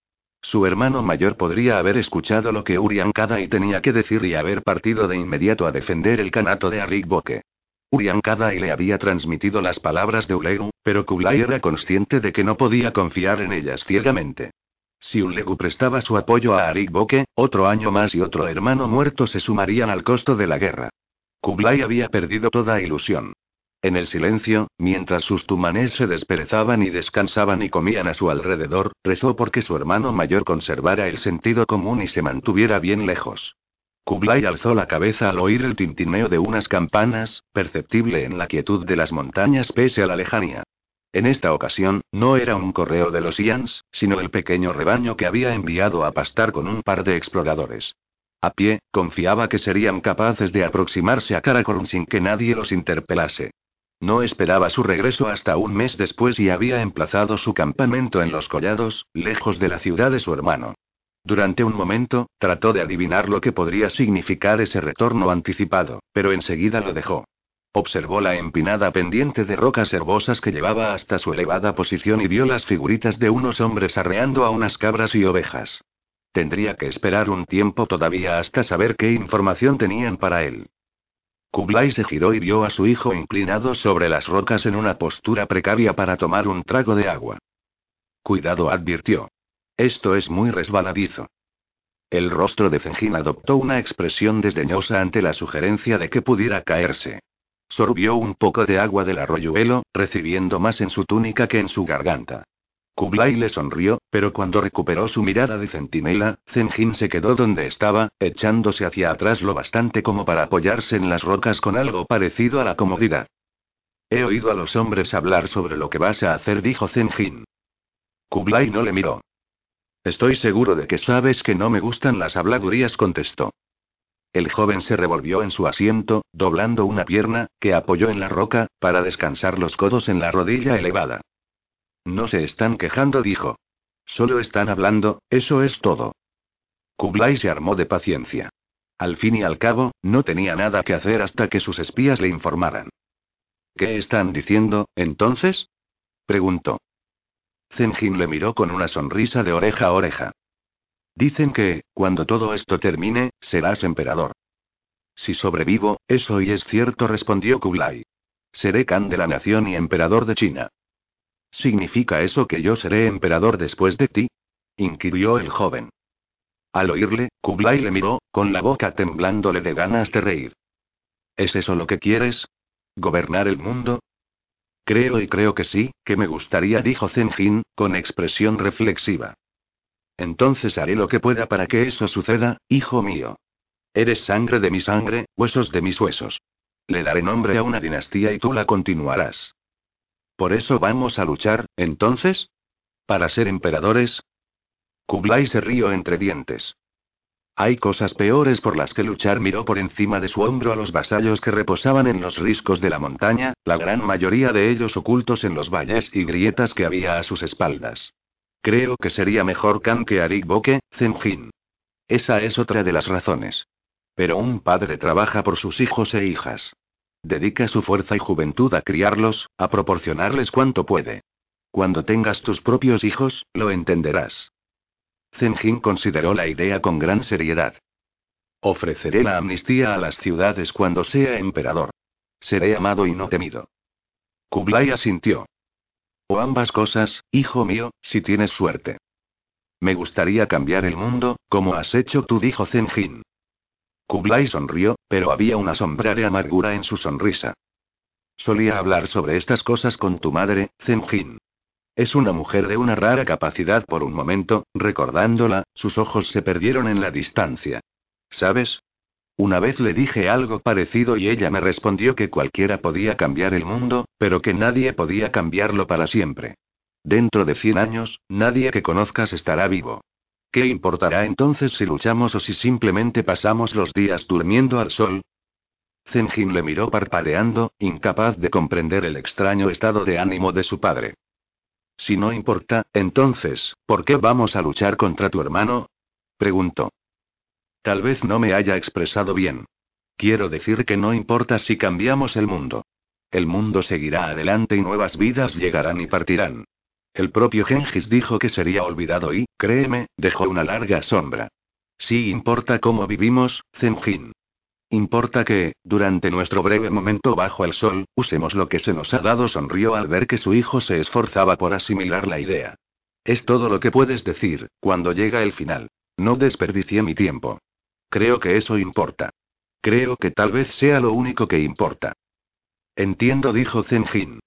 Su hermano mayor podría haber escuchado lo que Urian Kadai tenía que decir y haber partido de inmediato a defender el canato de Arik Boke. Urian Kadai le había transmitido las palabras de Ulegu, pero Kublai era consciente de que no podía confiar en ellas ciegamente. Si Ulegu prestaba su apoyo a Arik Boke, otro año más y otro hermano muerto se sumarían al costo de la guerra. Kublai había perdido toda ilusión. En el silencio, mientras sus tumanés se desperezaban y descansaban y comían a su alrededor, rezó porque su hermano mayor conservara el sentido común y se mantuviera bien lejos. Kublai alzó la cabeza al oír el tintineo de unas campanas, perceptible en la quietud de las montañas pese a la lejanía. En esta ocasión, no era un correo de los Ians, sino el pequeño rebaño que había enviado a pastar con un par de exploradores. A pie, confiaba que serían capaces de aproximarse a Karakorum sin que nadie los interpelase. No esperaba su regreso hasta un mes después y había emplazado su campamento en los collados, lejos de la ciudad de su hermano. Durante un momento, trató de adivinar lo que podría significar ese retorno anticipado, pero enseguida lo dejó. Observó la empinada pendiente de rocas herbosas que llevaba hasta su elevada posición y vio las figuritas de unos hombres arreando a unas cabras y ovejas. Tendría que esperar un tiempo todavía hasta saber qué información tenían para él. Kublai se giró y vio a su hijo inclinado sobre las rocas en una postura precaria para tomar un trago de agua. Cuidado, advirtió. Esto es muy resbaladizo. El rostro de Zengin adoptó una expresión desdeñosa ante la sugerencia de que pudiera caerse. Sorbió un poco de agua del arroyuelo, recibiendo más en su túnica que en su garganta. Kublai le sonrió, pero cuando recuperó su mirada de centinela, Zenjin se quedó donde estaba, echándose hacia atrás lo bastante como para apoyarse en las rocas con algo parecido a la comodidad. He oído a los hombres hablar sobre lo que vas a hacer, dijo Zenjin. Kublai no le miró. Estoy seguro de que sabes que no me gustan las habladurías, contestó. El joven se revolvió en su asiento, doblando una pierna, que apoyó en la roca, para descansar los codos en la rodilla elevada. No se están quejando, dijo. Solo están hablando, eso es todo. Kublai se armó de paciencia. Al fin y al cabo, no tenía nada que hacer hasta que sus espías le informaran. ¿Qué están diciendo, entonces? preguntó. Zenjin le miró con una sonrisa de oreja a oreja. Dicen que, cuando todo esto termine, serás emperador. Si sobrevivo, eso y es cierto, respondió Kublai. Seré Khan de la nación y emperador de China. ¿Significa eso que yo seré emperador después de ti? inquirió el joven. Al oírle, Kublai le miró, con la boca temblándole de ganas de reír. ¿Es eso lo que quieres? ¿Gobernar el mundo? Creo y creo que sí, que me gustaría, dijo Zenjin, con expresión reflexiva. Entonces haré lo que pueda para que eso suceda, hijo mío. Eres sangre de mi sangre, huesos de mis huesos. Le daré nombre a una dinastía y tú la continuarás. ¿Por eso vamos a luchar, entonces? ¿Para ser emperadores? Kublai se rió entre dientes. Hay cosas peores por las que luchar. Miró por encima de su hombro a los vasallos que reposaban en los riscos de la montaña, la gran mayoría de ellos ocultos en los valles y grietas que había a sus espaldas. Creo que sería mejor Khan que Arik Boke, Zenjin. Esa es otra de las razones. Pero un padre trabaja por sus hijos e hijas. Dedica su fuerza y juventud a criarlos, a proporcionarles cuanto puede. Cuando tengas tus propios hijos, lo entenderás. Zenjin consideró la idea con gran seriedad. Ofreceré la amnistía a las ciudades cuando sea emperador. Seré amado y no temido. Kublai asintió. O ambas cosas, hijo mío, si tienes suerte. Me gustaría cambiar el mundo, como has hecho tú, dijo Zenjin. Kublai sonrió, pero había una sombra de amargura en su sonrisa. Solía hablar sobre estas cosas con tu madre, Zenjin. Es una mujer de una rara capacidad por un momento, recordándola, sus ojos se perdieron en la distancia. ¿Sabes? Una vez le dije algo parecido y ella me respondió que cualquiera podía cambiar el mundo, pero que nadie podía cambiarlo para siempre. Dentro de cien años, nadie que conozcas estará vivo. ¿Qué importará entonces si luchamos o si simplemente pasamos los días durmiendo al sol? Zenjin le miró parpadeando, incapaz de comprender el extraño estado de ánimo de su padre. Si no importa, entonces, ¿por qué vamos a luchar contra tu hermano? preguntó. Tal vez no me haya expresado bien. Quiero decir que no importa si cambiamos el mundo. El mundo seguirá adelante y nuevas vidas llegarán y partirán. El propio Gengis dijo que sería olvidado y, créeme, dejó una larga sombra. Sí importa cómo vivimos, Zenjin. Importa que, durante nuestro breve momento bajo el sol, usemos lo que se nos ha dado. Sonrió al ver que su hijo se esforzaba por asimilar la idea. Es todo lo que puedes decir, cuando llega el final. No desperdicié mi tiempo. Creo que eso importa. Creo que tal vez sea lo único que importa. Entiendo, dijo Zenjin.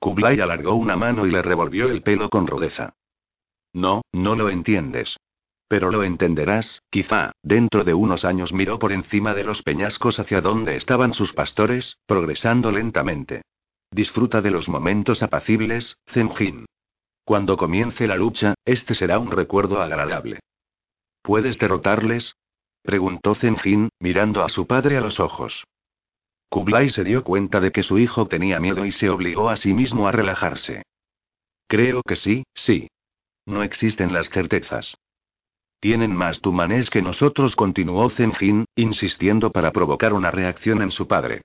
Kublai alargó una mano y le revolvió el pelo con rudeza. No, no lo entiendes. Pero lo entenderás, quizá, dentro de unos años miró por encima de los peñascos hacia donde estaban sus pastores, progresando lentamente. Disfruta de los momentos apacibles, Zenjin. Cuando comience la lucha, este será un recuerdo agradable. ¿Puedes derrotarles? preguntó Zenjin, mirando a su padre a los ojos. Kublai se dio cuenta de que su hijo tenía miedo y se obligó a sí mismo a relajarse. Creo que sí, sí. No existen las certezas. Tienen más tumanés que nosotros, continuó Zenjin, insistiendo para provocar una reacción en su padre.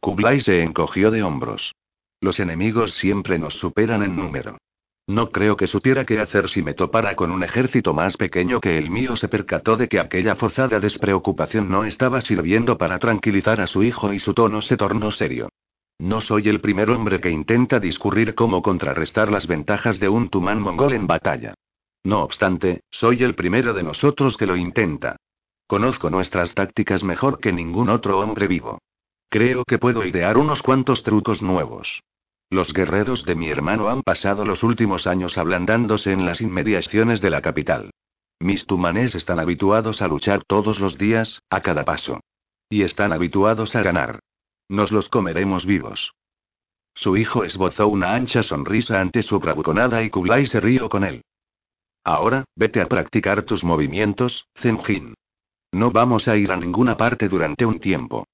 Kublai se encogió de hombros. Los enemigos siempre nos superan en número. No creo que supiera qué hacer si me topara con un ejército más pequeño que el mío. Se percató de que aquella forzada despreocupación no estaba sirviendo para tranquilizar a su hijo y su tono se tornó serio. No soy el primer hombre que intenta discurrir cómo contrarrestar las ventajas de un tumán mongol en batalla. No obstante, soy el primero de nosotros que lo intenta. Conozco nuestras tácticas mejor que ningún otro hombre vivo. Creo que puedo idear unos cuantos trucos nuevos. Los guerreros de mi hermano han pasado los últimos años ablandándose en las inmediaciones de la capital. Mis tumanés están habituados a luchar todos los días, a cada paso. Y están habituados a ganar. Nos los comeremos vivos. Su hijo esbozó una ancha sonrisa ante su bravuconada y Kublai se rió con él. Ahora, vete a practicar tus movimientos, Zenjin. No vamos a ir a ninguna parte durante un tiempo.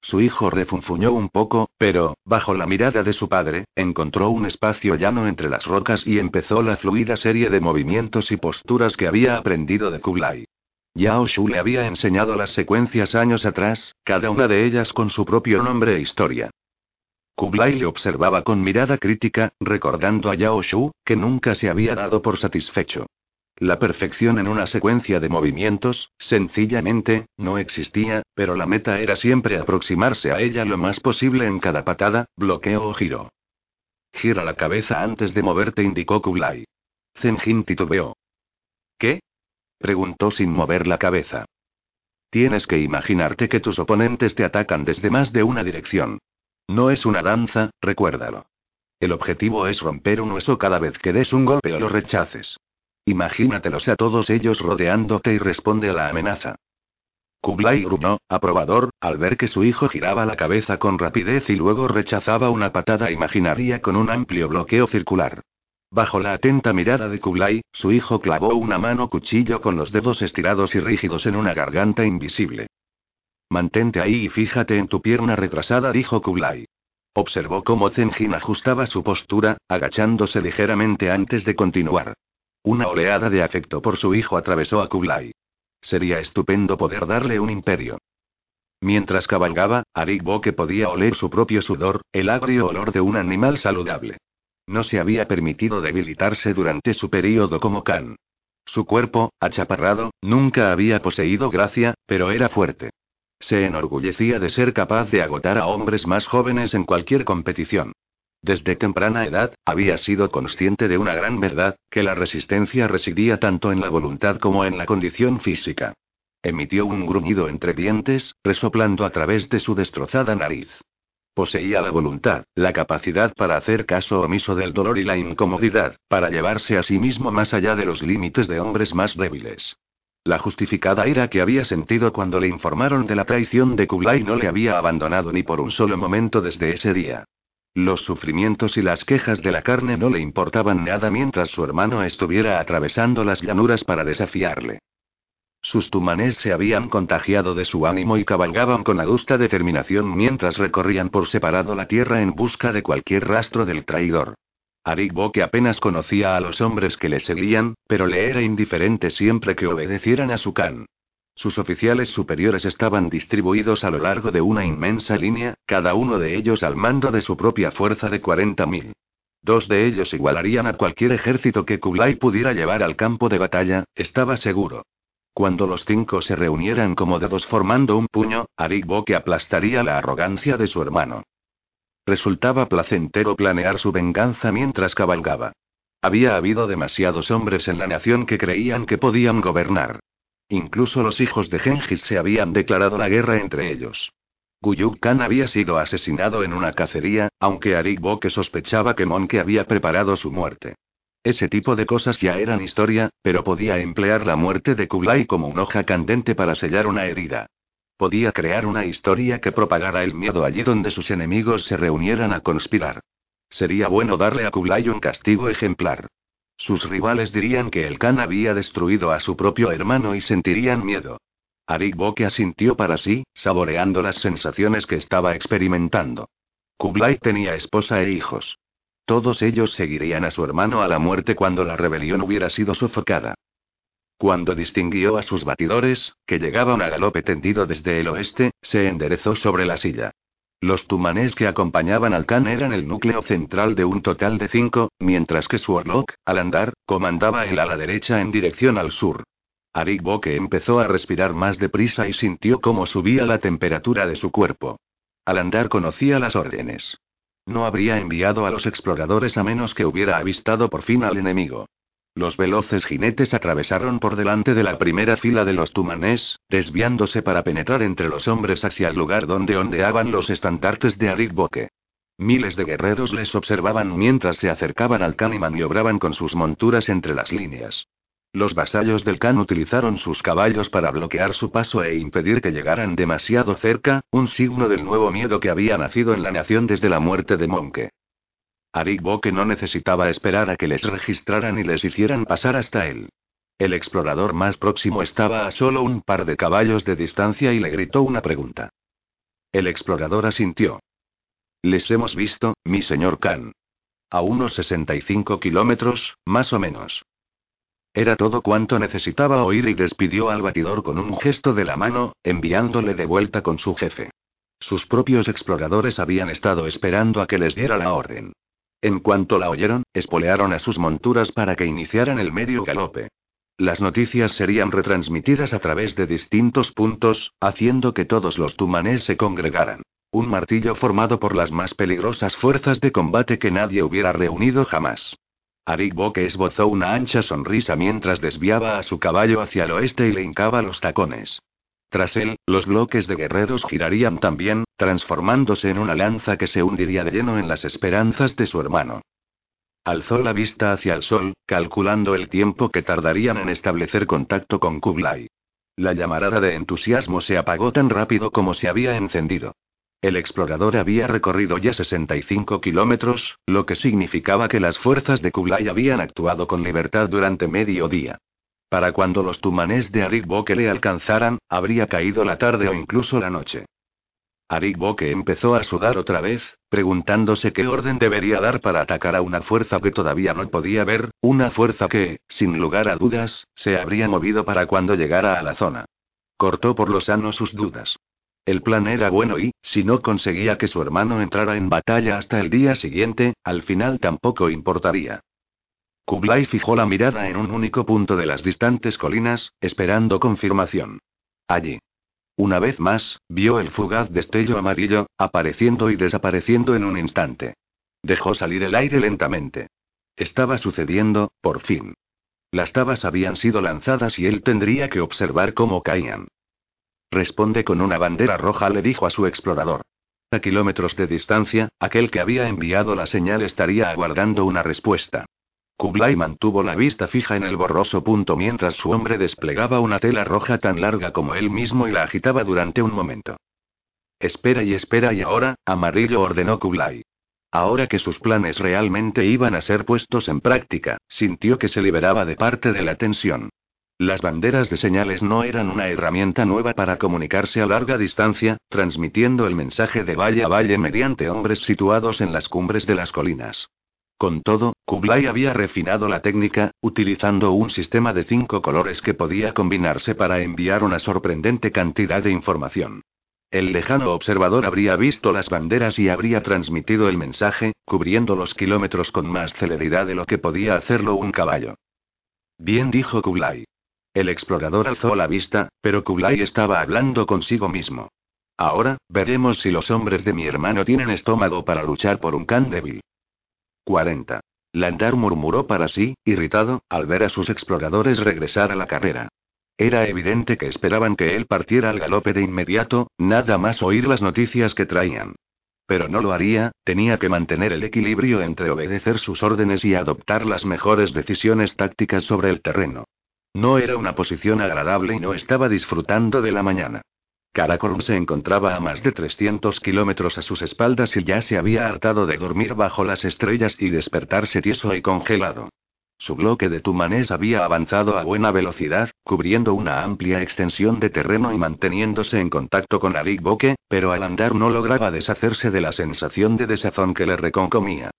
Su hijo refunfuñó un poco, pero, bajo la mirada de su padre, encontró un espacio llano entre las rocas y empezó la fluida serie de movimientos y posturas que había aprendido de Kublai. Yao Shu le había enseñado las secuencias años atrás, cada una de ellas con su propio nombre e historia. Kublai le observaba con mirada crítica, recordando a Yao Shu, que nunca se había dado por satisfecho. La perfección en una secuencia de movimientos, sencillamente, no existía, pero la meta era siempre aproximarse a ella lo más posible en cada patada, bloqueo o giro. Gira la cabeza antes de moverte, indicó Kublai. Zenjin titubeó. ¿Qué? preguntó sin mover la cabeza. Tienes que imaginarte que tus oponentes te atacan desde más de una dirección. No es una danza, recuérdalo. El objetivo es romper un hueso cada vez que des un golpe o lo rechaces. Imagínatelos a todos ellos rodeándote y responde a la amenaza. Kublai gruñó, aprobador, al ver que su hijo giraba la cabeza con rapidez y luego rechazaba una patada imaginaria con un amplio bloqueo circular. Bajo la atenta mirada de Kublai, su hijo clavó una mano cuchillo con los dedos estirados y rígidos en una garganta invisible. Mantente ahí y fíjate en tu pierna retrasada, dijo Kublai. Observó cómo Zenjin ajustaba su postura, agachándose ligeramente antes de continuar. Una oleada de afecto por su hijo atravesó a Kublai. Sería estupendo poder darle un imperio. Mientras cabalgaba, Arik que podía oler su propio sudor, el agrio olor de un animal saludable. No se había permitido debilitarse durante su período como Khan. Su cuerpo, achaparrado, nunca había poseído gracia, pero era fuerte. Se enorgullecía de ser capaz de agotar a hombres más jóvenes en cualquier competición. Desde temprana edad, había sido consciente de una gran verdad, que la resistencia residía tanto en la voluntad como en la condición física. Emitió un gruñido entre dientes, resoplando a través de su destrozada nariz. Poseía la voluntad, la capacidad para hacer caso omiso del dolor y la incomodidad, para llevarse a sí mismo más allá de los límites de hombres más débiles. La justificada ira que había sentido cuando le informaron de la traición de Kublai no le había abandonado ni por un solo momento desde ese día. Los sufrimientos y las quejas de la carne no le importaban nada mientras su hermano estuviera atravesando las llanuras para desafiarle. Sus tumanés se habían contagiado de su ánimo y cabalgaban con adusta determinación mientras recorrían por separado la tierra en busca de cualquier rastro del traidor. Arik que apenas conocía a los hombres que le seguían, pero le era indiferente siempre que obedecieran a su can. Sus oficiales superiores estaban distribuidos a lo largo de una inmensa línea, cada uno de ellos al mando de su propia fuerza de 40.000. Dos de ellos igualarían a cualquier ejército que Kublai pudiera llevar al campo de batalla, estaba seguro. Cuando los cinco se reunieran como dedos formando un puño, Arik que aplastaría la arrogancia de su hermano. Resultaba placentero planear su venganza mientras cabalgaba. Había habido demasiados hombres en la nación que creían que podían gobernar. Incluso los hijos de Gengis se habían declarado la guerra entre ellos. Guyuk Khan había sido asesinado en una cacería, aunque Arik que sospechaba que Monke había preparado su muerte. Ese tipo de cosas ya eran historia, pero podía emplear la muerte de Kublai como un hoja candente para sellar una herida. Podía crear una historia que propagara el miedo allí donde sus enemigos se reunieran a conspirar. Sería bueno darle a Kublai un castigo ejemplar. Sus rivales dirían que el Khan había destruido a su propio hermano y sentirían miedo. Arik Boke asintió para sí, saboreando las sensaciones que estaba experimentando. Kublai tenía esposa e hijos. Todos ellos seguirían a su hermano a la muerte cuando la rebelión hubiera sido sofocada. Cuando distinguió a sus batidores, que llegaban a galope tendido desde el oeste, se enderezó sobre la silla. Los tumanés que acompañaban al Khan eran el núcleo central de un total de cinco, mientras que su Orlok, al andar, comandaba el ala derecha en dirección al sur. Arik Boke empezó a respirar más deprisa y sintió cómo subía la temperatura de su cuerpo. Al andar conocía las órdenes. No habría enviado a los exploradores a menos que hubiera avistado por fin al enemigo. Los veloces jinetes atravesaron por delante de la primera fila de los tumanés, desviándose para penetrar entre los hombres hacia el lugar donde ondeaban los estandartes de Arik Boke. Miles de guerreros les observaban mientras se acercaban al Khan y maniobraban con sus monturas entre las líneas. Los vasallos del Khan utilizaron sus caballos para bloquear su paso e impedir que llegaran demasiado cerca, un signo del nuevo miedo que había nacido en la nación desde la muerte de Monke. Arik Boke no necesitaba esperar a que les registraran y les hicieran pasar hasta él. El explorador más próximo estaba a solo un par de caballos de distancia y le gritó una pregunta. El explorador asintió. Les hemos visto, mi señor Khan. A unos 65 kilómetros, más o menos. Era todo cuanto necesitaba oír y despidió al batidor con un gesto de la mano, enviándole de vuelta con su jefe. Sus propios exploradores habían estado esperando a que les diera la orden. En cuanto la oyeron, espolearon a sus monturas para que iniciaran el medio galope. Las noticias serían retransmitidas a través de distintos puntos, haciendo que todos los tumanés se congregaran. Un martillo formado por las más peligrosas fuerzas de combate que nadie hubiera reunido jamás. Arik Boke esbozó una ancha sonrisa mientras desviaba a su caballo hacia el oeste y le hincaba los tacones. Tras él, los bloques de guerreros girarían también, transformándose en una lanza que se hundiría de lleno en las esperanzas de su hermano. Alzó la vista hacia el sol, calculando el tiempo que tardarían en establecer contacto con Kublai. La llamarada de entusiasmo se apagó tan rápido como se había encendido. El explorador había recorrido ya 65 kilómetros, lo que significaba que las fuerzas de Kublai habían actuado con libertad durante medio día. Para cuando los tumanés de Arik Boke le alcanzaran, habría caído la tarde o incluso la noche. Arik Boke empezó a sudar otra vez, preguntándose qué orden debería dar para atacar a una fuerza que todavía no podía ver, una fuerza que, sin lugar a dudas, se habría movido para cuando llegara a la zona. Cortó por lo sano sus dudas. El plan era bueno y, si no conseguía que su hermano entrara en batalla hasta el día siguiente, al final tampoco importaría. Kublai fijó la mirada en un único punto de las distantes colinas, esperando confirmación. Allí. Una vez más, vio el fugaz destello amarillo, apareciendo y desapareciendo en un instante. Dejó salir el aire lentamente. Estaba sucediendo, por fin. Las tabas habían sido lanzadas y él tendría que observar cómo caían. Responde con una bandera roja, le dijo a su explorador. A kilómetros de distancia, aquel que había enviado la señal estaría aguardando una respuesta. Kublai mantuvo la vista fija en el borroso punto mientras su hombre desplegaba una tela roja tan larga como él mismo y la agitaba durante un momento. Espera y espera y ahora, amarillo ordenó Kublai. Ahora que sus planes realmente iban a ser puestos en práctica, sintió que se liberaba de parte de la tensión. Las banderas de señales no eran una herramienta nueva para comunicarse a larga distancia, transmitiendo el mensaje de valle a valle mediante hombres situados en las cumbres de las colinas. Con todo, Kublai había refinado la técnica, utilizando un sistema de cinco colores que podía combinarse para enviar una sorprendente cantidad de información. El lejano observador habría visto las banderas y habría transmitido el mensaje, cubriendo los kilómetros con más celeridad de lo que podía hacerlo un caballo. Bien dijo Kublai. El explorador alzó la vista, pero Kublai estaba hablando consigo mismo. Ahora, veremos si los hombres de mi hermano tienen estómago para luchar por un can débil. 40. Landar murmuró para sí, irritado, al ver a sus exploradores regresar a la carrera. Era evidente que esperaban que él partiera al galope de inmediato, nada más oír las noticias que traían. Pero no lo haría, tenía que mantener el equilibrio entre obedecer sus órdenes y adoptar las mejores decisiones tácticas sobre el terreno. No era una posición agradable y no estaba disfrutando de la mañana. Karakorum se encontraba a más de 300 kilómetros a sus espaldas y ya se había hartado de dormir bajo las estrellas y despertarse tieso y congelado. Su bloque de tumanés había avanzado a buena velocidad, cubriendo una amplia extensión de terreno y manteniéndose en contacto con Arik Boque, pero al andar no lograba deshacerse de la sensación de desazón que le reconcomía.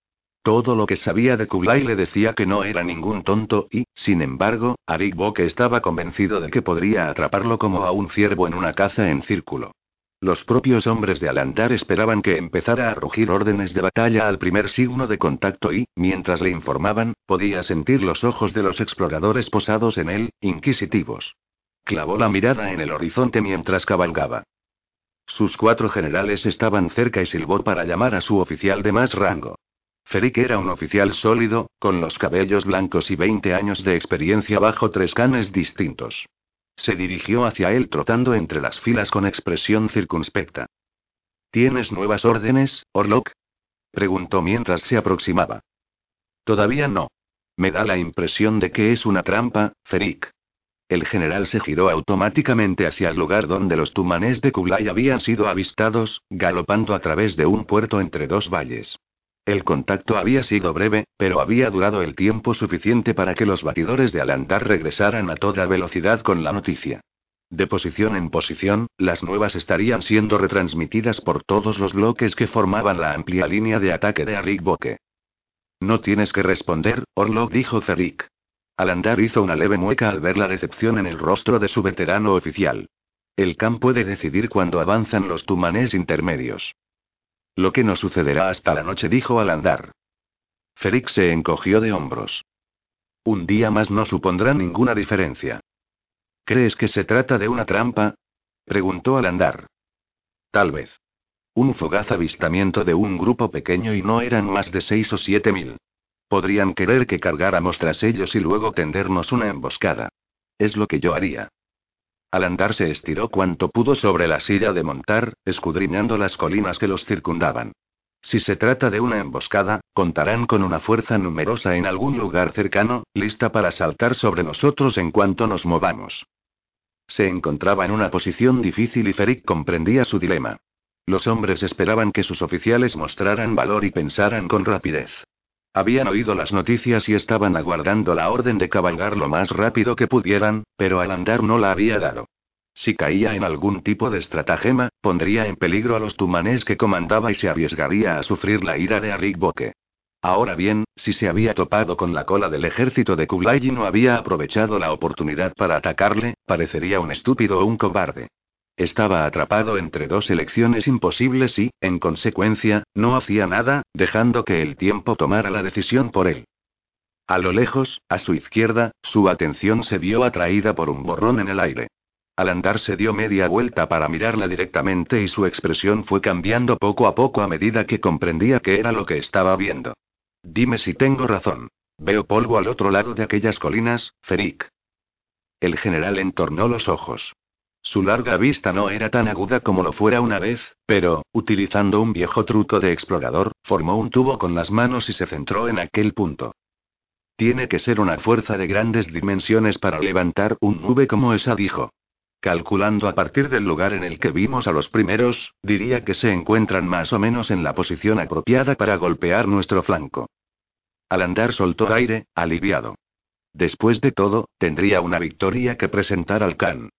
Todo lo que sabía de Kublai le decía que no era ningún tonto y, sin embargo, Arik Boke estaba convencido de que podría atraparlo como a un ciervo en una caza en círculo. Los propios hombres de Alandar esperaban que empezara a rugir órdenes de batalla al primer signo de contacto y, mientras le informaban, podía sentir los ojos de los exploradores posados en él, inquisitivos. Clavó la mirada en el horizonte mientras cabalgaba. Sus cuatro generales estaban cerca y silbó para llamar a su oficial de más rango. Ferik era un oficial sólido, con los cabellos blancos y 20 años de experiencia bajo tres canes distintos. Se dirigió hacia él trotando entre las filas con expresión circunspecta. ¿Tienes nuevas órdenes, Orlok? preguntó mientras se aproximaba. Todavía no. Me da la impresión de que es una trampa, Ferik. El general se giró automáticamente hacia el lugar donde los tumanés de Kublai habían sido avistados, galopando a través de un puerto entre dos valles. El contacto había sido breve, pero había durado el tiempo suficiente para que los batidores de Alandar regresaran a toda velocidad con la noticia. De posición en posición, las nuevas estarían siendo retransmitidas por todos los bloques que formaban la amplia línea de ataque de Arik Boke. No tienes que responder, Orlok dijo Zerik. Alandar hizo una leve mueca al ver la decepción en el rostro de su veterano oficial. El Khan puede decidir cuándo avanzan los tumanés intermedios. Lo que no sucederá hasta la noche, dijo al andar. Ferik se encogió de hombros. Un día más no supondrá ninguna diferencia. ¿Crees que se trata de una trampa? preguntó al andar. Tal vez. Un fugaz avistamiento de un grupo pequeño y no eran más de seis o siete mil. Podrían querer que cargáramos tras ellos y luego tendernos una emboscada. Es lo que yo haría. Al andar se estiró cuanto pudo sobre la silla de montar, escudriñando las colinas que los circundaban. Si se trata de una emboscada, contarán con una fuerza numerosa en algún lugar cercano, lista para saltar sobre nosotros en cuanto nos movamos. Se encontraba en una posición difícil y Ferik comprendía su dilema. Los hombres esperaban que sus oficiales mostraran valor y pensaran con rapidez. Habían oído las noticias y estaban aguardando la orden de cabalgar lo más rápido que pudieran, pero al andar no la había dado. Si caía en algún tipo de estratagema, pondría en peligro a los tumanés que comandaba y se arriesgaría a sufrir la ira de Arik Boke. Ahora bien, si se había topado con la cola del ejército de Kublai y no había aprovechado la oportunidad para atacarle, parecería un estúpido o un cobarde. Estaba atrapado entre dos elecciones imposibles y, en consecuencia, no hacía nada, dejando que el tiempo tomara la decisión por él. A lo lejos, a su izquierda, su atención se vio atraída por un borrón en el aire. Al andar se dio media vuelta para mirarla directamente y su expresión fue cambiando poco a poco a medida que comprendía qué era lo que estaba viendo. Dime si tengo razón. Veo polvo al otro lado de aquellas colinas, Ferik. El general entornó los ojos. Su larga vista no era tan aguda como lo fuera una vez, pero, utilizando un viejo truco de explorador, formó un tubo con las manos y se centró en aquel punto. Tiene que ser una fuerza de grandes dimensiones para levantar un nube como esa, dijo. Calculando a partir del lugar en el que vimos a los primeros, diría que se encuentran más o menos en la posición apropiada para golpear nuestro flanco. Al andar soltó aire, aliviado. Después de todo, tendría una victoria que presentar al Khan.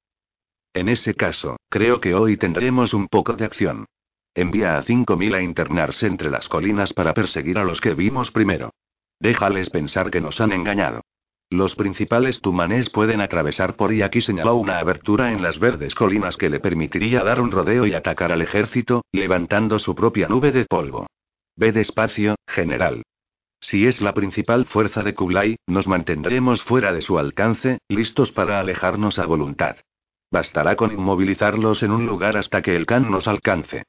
En ese caso, creo que hoy tendremos un poco de acción. Envía a 5.000 a internarse entre las colinas para perseguir a los que vimos primero. Déjales pensar que nos han engañado. Los principales tumanés pueden atravesar por y aquí señaló una abertura en las verdes colinas que le permitiría dar un rodeo y atacar al ejército, levantando su propia nube de polvo. Ve despacio, general. Si es la principal fuerza de Kublai, nos mantendremos fuera de su alcance, listos para alejarnos a voluntad. Bastará con inmovilizarlos en un lugar hasta que el Khan nos alcance.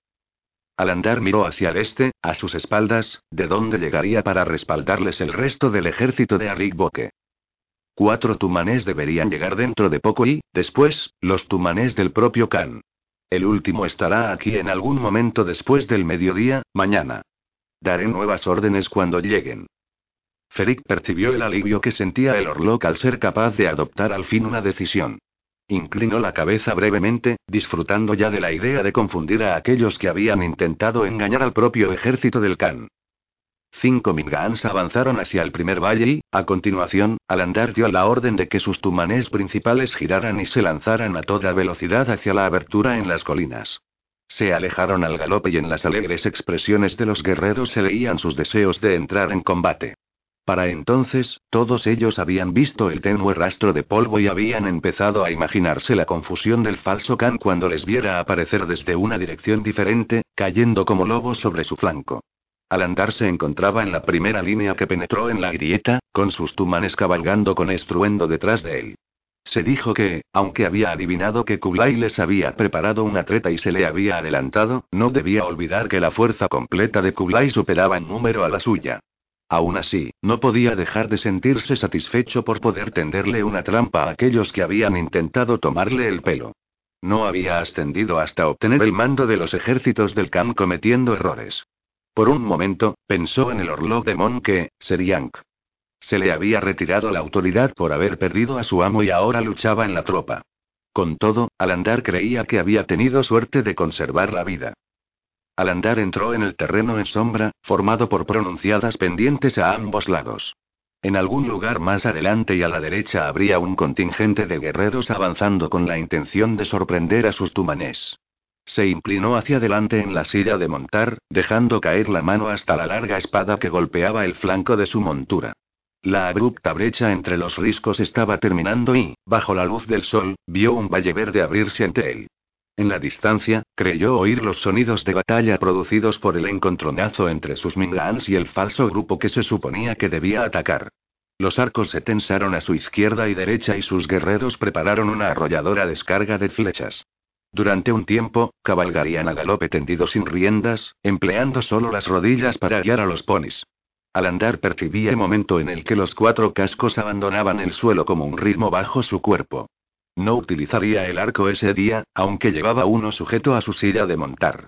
Al andar miró hacia el este, a sus espaldas, de donde llegaría para respaldarles el resto del ejército de Arik Boke. Cuatro tumanés deberían llegar dentro de poco y, después, los tumanés del propio Khan. El último estará aquí en algún momento después del mediodía, mañana. Daré nuevas órdenes cuando lleguen. Ferik percibió el alivio que sentía el Orlok al ser capaz de adoptar al fin una decisión. Inclinó la cabeza brevemente, disfrutando ya de la idea de confundir a aquellos que habían intentado engañar al propio ejército del Khan. Cinco Mingans avanzaron hacia el primer valle y, a continuación, al andar dio la orden de que sus tumanés principales giraran y se lanzaran a toda velocidad hacia la abertura en las colinas. Se alejaron al galope y en las alegres expresiones de los guerreros se leían sus deseos de entrar en combate. Para entonces, todos ellos habían visto el tenue rastro de polvo y habían empezado a imaginarse la confusión del falso Khan cuando les viera aparecer desde una dirección diferente, cayendo como lobos sobre su flanco. Al andar se encontraba en la primera línea que penetró en la grieta, con sus tumanes cabalgando con estruendo detrás de él. Se dijo que, aunque había adivinado que Kublai les había preparado una treta y se le había adelantado, no debía olvidar que la fuerza completa de Kublai superaba en número a la suya. Aún así, no podía dejar de sentirse satisfecho por poder tenderle una trampa a aquellos que habían intentado tomarle el pelo. No había ascendido hasta obtener el mando de los ejércitos del Khan cometiendo errores. Por un momento, pensó en el Orlog de Mon que, Seriank. Se le había retirado la autoridad por haber perdido a su amo y ahora luchaba en la tropa. Con todo, al andar creía que había tenido suerte de conservar la vida. Al andar entró en el terreno en sombra, formado por pronunciadas pendientes a ambos lados. En algún lugar más adelante y a la derecha habría un contingente de guerreros avanzando con la intención de sorprender a sus tumanés. Se inclinó hacia adelante en la silla de montar, dejando caer la mano hasta la larga espada que golpeaba el flanco de su montura. La abrupta brecha entre los riscos estaba terminando y, bajo la luz del sol, vio un valle verde abrirse ante él. En la distancia, creyó oír los sonidos de batalla producidos por el encontronazo entre sus Mingans y el falso grupo que se suponía que debía atacar. Los arcos se tensaron a su izquierda y derecha y sus guerreros prepararon una arrolladora descarga de flechas. Durante un tiempo, cabalgarían a galope tendido sin riendas, empleando solo las rodillas para guiar a los ponis. Al andar percibía el momento en el que los cuatro cascos abandonaban el suelo como un ritmo bajo su cuerpo. No utilizaría el arco ese día, aunque llevaba uno sujeto a su silla de montar.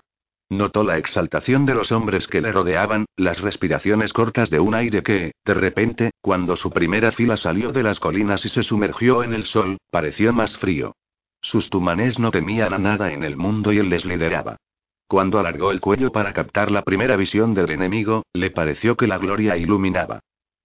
Notó la exaltación de los hombres que le rodeaban, las respiraciones cortas de un aire que, de repente, cuando su primera fila salió de las colinas y se sumergió en el sol, pareció más frío. Sus tumanés no temían a nada en el mundo y él les lideraba. Cuando alargó el cuello para captar la primera visión del enemigo, le pareció que la gloria iluminaba.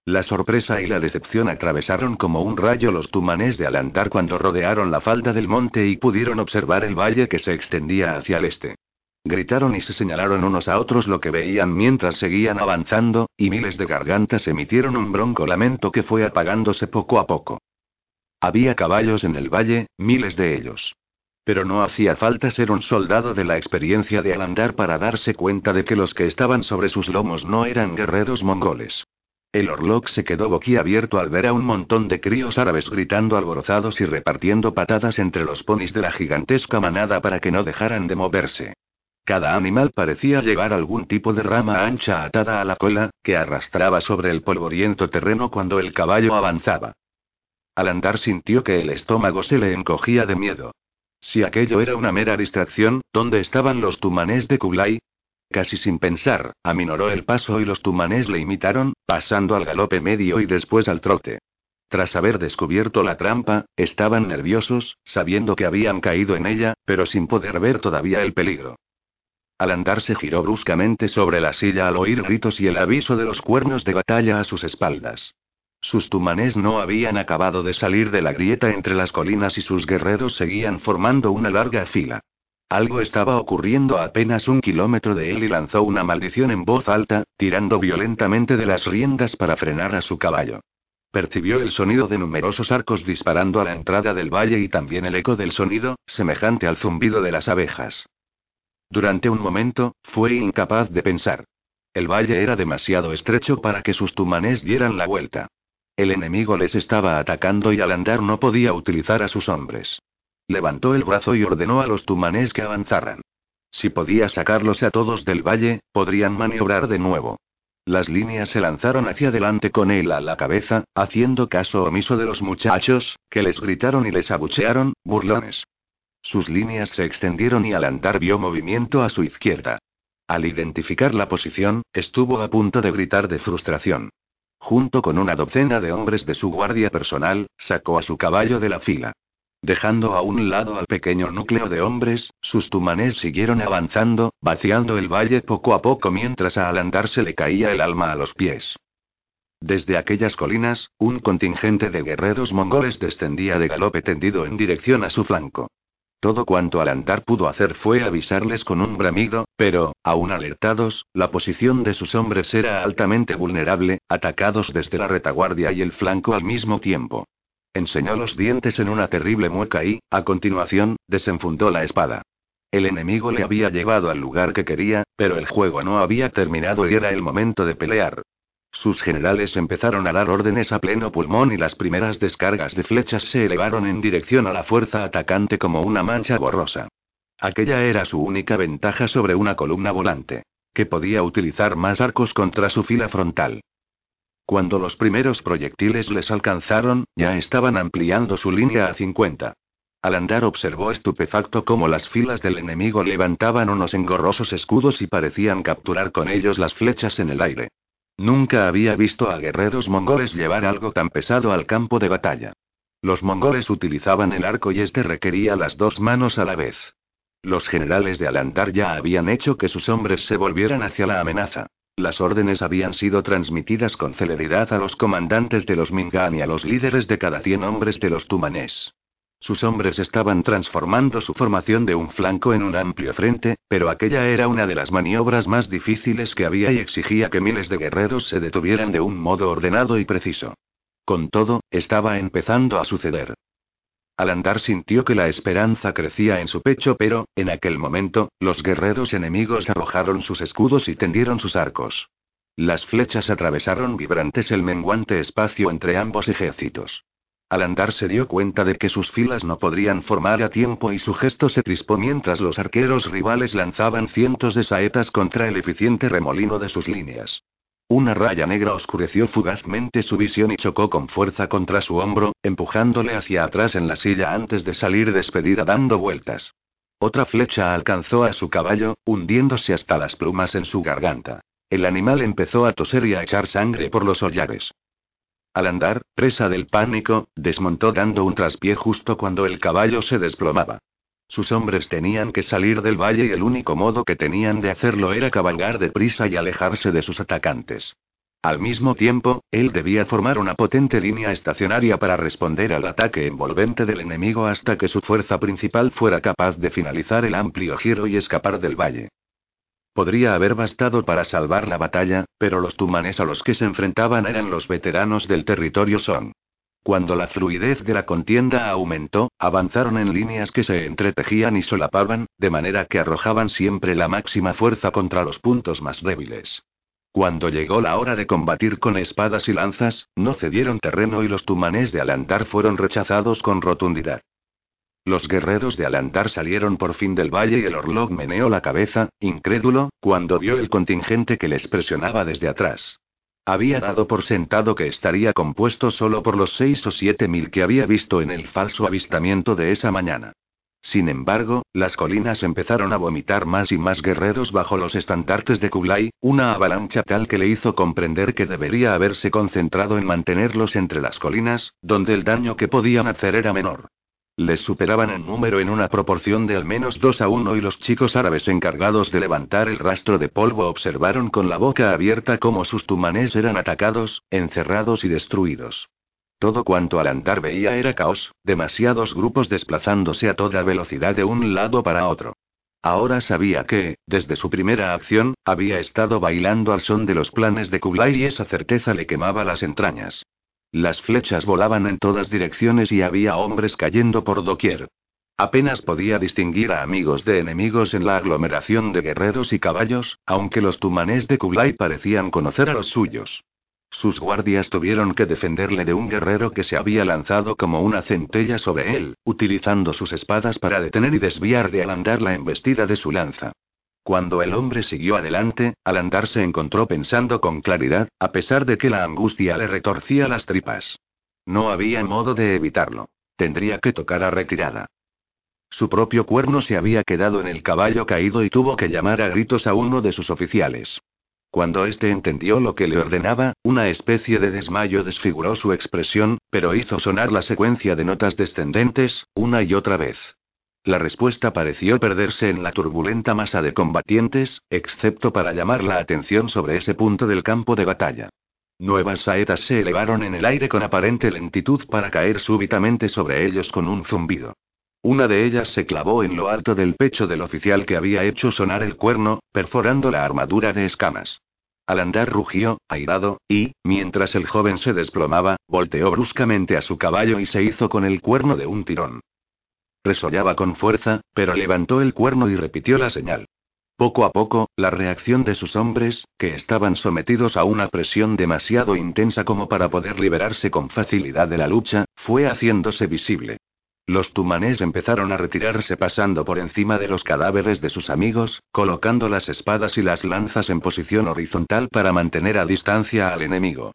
La sorpresa y la decepción atravesaron como un rayo los tumanes de Alantar cuando rodearon la falda del monte y pudieron observar el valle que se extendía hacia el este. Gritaron y se señalaron unos a otros lo que veían mientras seguían avanzando, y miles de gargantas emitieron un bronco lamento que fue apagándose poco a poco. Había caballos en el valle, miles de ellos. Pero no hacía falta ser un soldado de la experiencia de Alandar para darse cuenta de que los que estaban sobre sus lomos no eran guerreros mongoles. El Orlok se quedó boquiabierto al ver a un montón de críos árabes gritando alborozados y repartiendo patadas entre los ponis de la gigantesca manada para que no dejaran de moverse. Cada animal parecía llevar algún tipo de rama ancha atada a la cola, que arrastraba sobre el polvoriento terreno cuando el caballo avanzaba. Al andar sintió que el estómago se le encogía de miedo. Si aquello era una mera distracción, ¿dónde estaban los tumanés de Kublai? Casi sin pensar, aminoró el paso y los tumanés le imitaron, pasando al galope medio y después al trote. Tras haber descubierto la trampa, estaban nerviosos, sabiendo que habían caído en ella, pero sin poder ver todavía el peligro. Al andar se giró bruscamente sobre la silla al oír gritos y el aviso de los cuernos de batalla a sus espaldas. Sus tumanés no habían acabado de salir de la grieta entre las colinas y sus guerreros seguían formando una larga fila. Algo estaba ocurriendo a apenas un kilómetro de él y lanzó una maldición en voz alta, tirando violentamente de las riendas para frenar a su caballo. Percibió el sonido de numerosos arcos disparando a la entrada del valle y también el eco del sonido, semejante al zumbido de las abejas. Durante un momento, fue incapaz de pensar. El valle era demasiado estrecho para que sus tumanés dieran la vuelta. El enemigo les estaba atacando y al andar no podía utilizar a sus hombres. Levantó el brazo y ordenó a los tumanés que avanzaran. Si podía sacarlos a todos del valle, podrían maniobrar de nuevo. Las líneas se lanzaron hacia adelante con él a la cabeza, haciendo caso omiso de los muchachos, que les gritaron y les abuchearon, burlones. Sus líneas se extendieron y al andar vio movimiento a su izquierda. Al identificar la posición, estuvo a punto de gritar de frustración. Junto con una docena de hombres de su guardia personal, sacó a su caballo de la fila. Dejando a un lado al pequeño núcleo de hombres, sus tumanés siguieron avanzando, vaciando el valle poco a poco mientras al andar se le caía el alma a los pies. Desde aquellas colinas, un contingente de guerreros mongoles descendía de galope tendido en dirección a su flanco. Todo cuanto Alantar pudo hacer fue avisarles con un bramido, pero, aún alertados, la posición de sus hombres era altamente vulnerable, atacados desde la retaguardia y el flanco al mismo tiempo. Enseñó los dientes en una terrible mueca y, a continuación, desenfundó la espada. El enemigo le había llevado al lugar que quería, pero el juego no había terminado y era el momento de pelear. Sus generales empezaron a dar órdenes a pleno pulmón y las primeras descargas de flechas se elevaron en dirección a la fuerza atacante como una mancha borrosa. Aquella era su única ventaja sobre una columna volante. Que podía utilizar más arcos contra su fila frontal. Cuando los primeros proyectiles les alcanzaron, ya estaban ampliando su línea a 50. Al andar observó estupefacto cómo las filas del enemigo levantaban unos engorrosos escudos y parecían capturar con ellos las flechas en el aire. Nunca había visto a guerreros mongoles llevar algo tan pesado al campo de batalla. Los mongoles utilizaban el arco y este requería las dos manos a la vez. Los generales de Alantar ya habían hecho que sus hombres se volvieran hacia la amenaza. Las órdenes habían sido transmitidas con celeridad a los comandantes de los Mingan y a los líderes de cada cien hombres de los Tumanés. Sus hombres estaban transformando su formación de un flanco en un amplio frente, pero aquella era una de las maniobras más difíciles que había y exigía que miles de guerreros se detuvieran de un modo ordenado y preciso. Con todo, estaba empezando a suceder. Al andar sintió que la esperanza crecía en su pecho, pero, en aquel momento, los guerreros enemigos arrojaron sus escudos y tendieron sus arcos. Las flechas atravesaron vibrantes el menguante espacio entre ambos ejércitos. Al andar se dio cuenta de que sus filas no podrían formar a tiempo y su gesto se crispó mientras los arqueros rivales lanzaban cientos de saetas contra el eficiente remolino de sus líneas. Una raya negra oscureció fugazmente su visión y chocó con fuerza contra su hombro, empujándole hacia atrás en la silla antes de salir despedida dando vueltas. Otra flecha alcanzó a su caballo, hundiéndose hasta las plumas en su garganta. El animal empezó a toser y a echar sangre por los hollares. Al andar, presa del pánico, desmontó dando un traspié justo cuando el caballo se desplomaba. Sus hombres tenían que salir del valle y el único modo que tenían de hacerlo era cabalgar deprisa y alejarse de sus atacantes. Al mismo tiempo, él debía formar una potente línea estacionaria para responder al ataque envolvente del enemigo hasta que su fuerza principal fuera capaz de finalizar el amplio giro y escapar del valle. Podría haber bastado para salvar la batalla, pero los tumanes a los que se enfrentaban eran los veteranos del territorio Son. Cuando la fluidez de la contienda aumentó, avanzaron en líneas que se entretejían y solapaban, de manera que arrojaban siempre la máxima fuerza contra los puntos más débiles. Cuando llegó la hora de combatir con espadas y lanzas, no cedieron terreno y los tumanes de Alantar fueron rechazados con rotundidad. Los guerreros de Alantar salieron por fin del valle y el Orlog meneó la cabeza, incrédulo, cuando vio el contingente que les presionaba desde atrás. Había dado por sentado que estaría compuesto solo por los seis o siete mil que había visto en el falso avistamiento de esa mañana. Sin embargo, las colinas empezaron a vomitar más y más guerreros bajo los estandartes de Kublai, una avalancha tal que le hizo comprender que debería haberse concentrado en mantenerlos entre las colinas, donde el daño que podían hacer era menor. Les superaban en número en una proporción de al menos dos a uno y los chicos árabes encargados de levantar el rastro de polvo observaron con la boca abierta cómo sus tumanes eran atacados, encerrados y destruidos. Todo cuanto al andar veía era caos, demasiados grupos desplazándose a toda velocidad de un lado para otro. Ahora sabía que, desde su primera acción, había estado bailando al son de los planes de Kublai y esa certeza le quemaba las entrañas. Las flechas volaban en todas direcciones y había hombres cayendo por doquier. Apenas podía distinguir a amigos de enemigos en la aglomeración de guerreros y caballos, aunque los tumanés de Kublai parecían conocer a los suyos. Sus guardias tuvieron que defenderle de un guerrero que se había lanzado como una centella sobre él, utilizando sus espadas para detener y desviar de Alandar la embestida de su lanza. Cuando el hombre siguió adelante, al andar se encontró pensando con claridad, a pesar de que la angustia le retorcía las tripas. No había modo de evitarlo. Tendría que tocar a retirada. Su propio cuerno se había quedado en el caballo caído y tuvo que llamar a gritos a uno de sus oficiales. Cuando éste entendió lo que le ordenaba, una especie de desmayo desfiguró su expresión, pero hizo sonar la secuencia de notas descendentes, una y otra vez. La respuesta pareció perderse en la turbulenta masa de combatientes, excepto para llamar la atención sobre ese punto del campo de batalla. Nuevas saetas se elevaron en el aire con aparente lentitud para caer súbitamente sobre ellos con un zumbido. Una de ellas se clavó en lo alto del pecho del oficial que había hecho sonar el cuerno, perforando la armadura de escamas. Al andar rugió, airado, y, mientras el joven se desplomaba, volteó bruscamente a su caballo y se hizo con el cuerno de un tirón. Resollaba con fuerza, pero levantó el cuerno y repitió la señal. Poco a poco, la reacción de sus hombres, que estaban sometidos a una presión demasiado intensa como para poder liberarse con facilidad de la lucha, fue haciéndose visible. Los tumanés empezaron a retirarse pasando por encima de los cadáveres de sus amigos, colocando las espadas y las lanzas en posición horizontal para mantener a distancia al enemigo.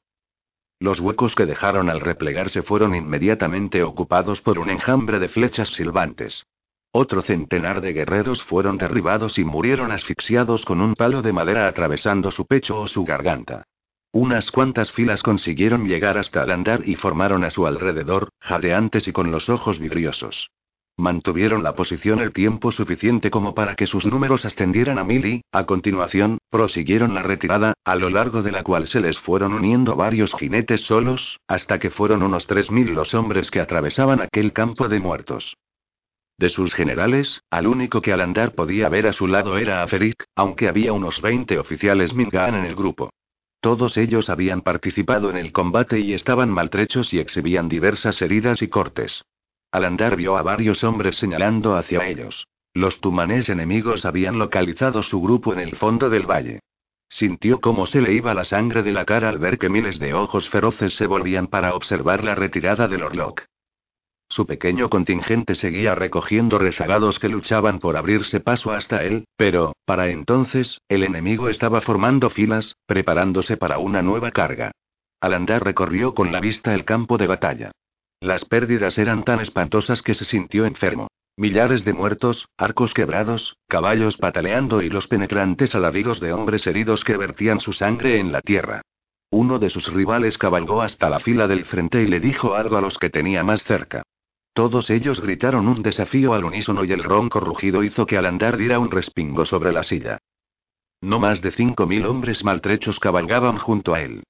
Los huecos que dejaron al replegarse fueron inmediatamente ocupados por un enjambre de flechas silbantes. Otro centenar de guerreros fueron derribados y murieron asfixiados con un palo de madera atravesando su pecho o su garganta. Unas cuantas filas consiguieron llegar hasta el andar y formaron a su alrededor, jadeantes y con los ojos vidriosos. Mantuvieron la posición el tiempo suficiente como para que sus números ascendieran a mil y, a continuación, prosiguieron la retirada, a lo largo de la cual se les fueron uniendo varios jinetes solos, hasta que fueron unos tres mil los hombres que atravesaban aquel campo de muertos. De sus generales, al único que al andar podía ver a su lado era a Ferik, aunque había unos veinte oficiales Mingan en el grupo. Todos ellos habían participado en el combate y estaban maltrechos y exhibían diversas heridas y cortes. Al andar vio a varios hombres señalando hacia ellos. Los tumanés enemigos habían localizado su grupo en el fondo del valle. Sintió cómo se le iba la sangre de la cara al ver que miles de ojos feroces se volvían para observar la retirada del Orlok. Su pequeño contingente seguía recogiendo rezagados que luchaban por abrirse paso hasta él, pero, para entonces, el enemigo estaba formando filas, preparándose para una nueva carga. Al andar recorrió con la vista el campo de batalla. Las pérdidas eran tan espantosas que se sintió enfermo. Millares de muertos, arcos quebrados, caballos pataleando y los penetrantes alaridos de hombres heridos que vertían su sangre en la tierra. Uno de sus rivales cabalgó hasta la fila del frente y le dijo algo a los que tenía más cerca. Todos ellos gritaron un desafío al unísono y el ronco rugido hizo que al andar diera un respingo sobre la silla. No más de cinco mil hombres maltrechos cabalgaban junto a él.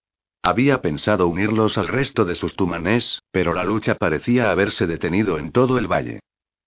Había pensado unirlos al resto de sus tumanés, pero la lucha parecía haberse detenido en todo el valle.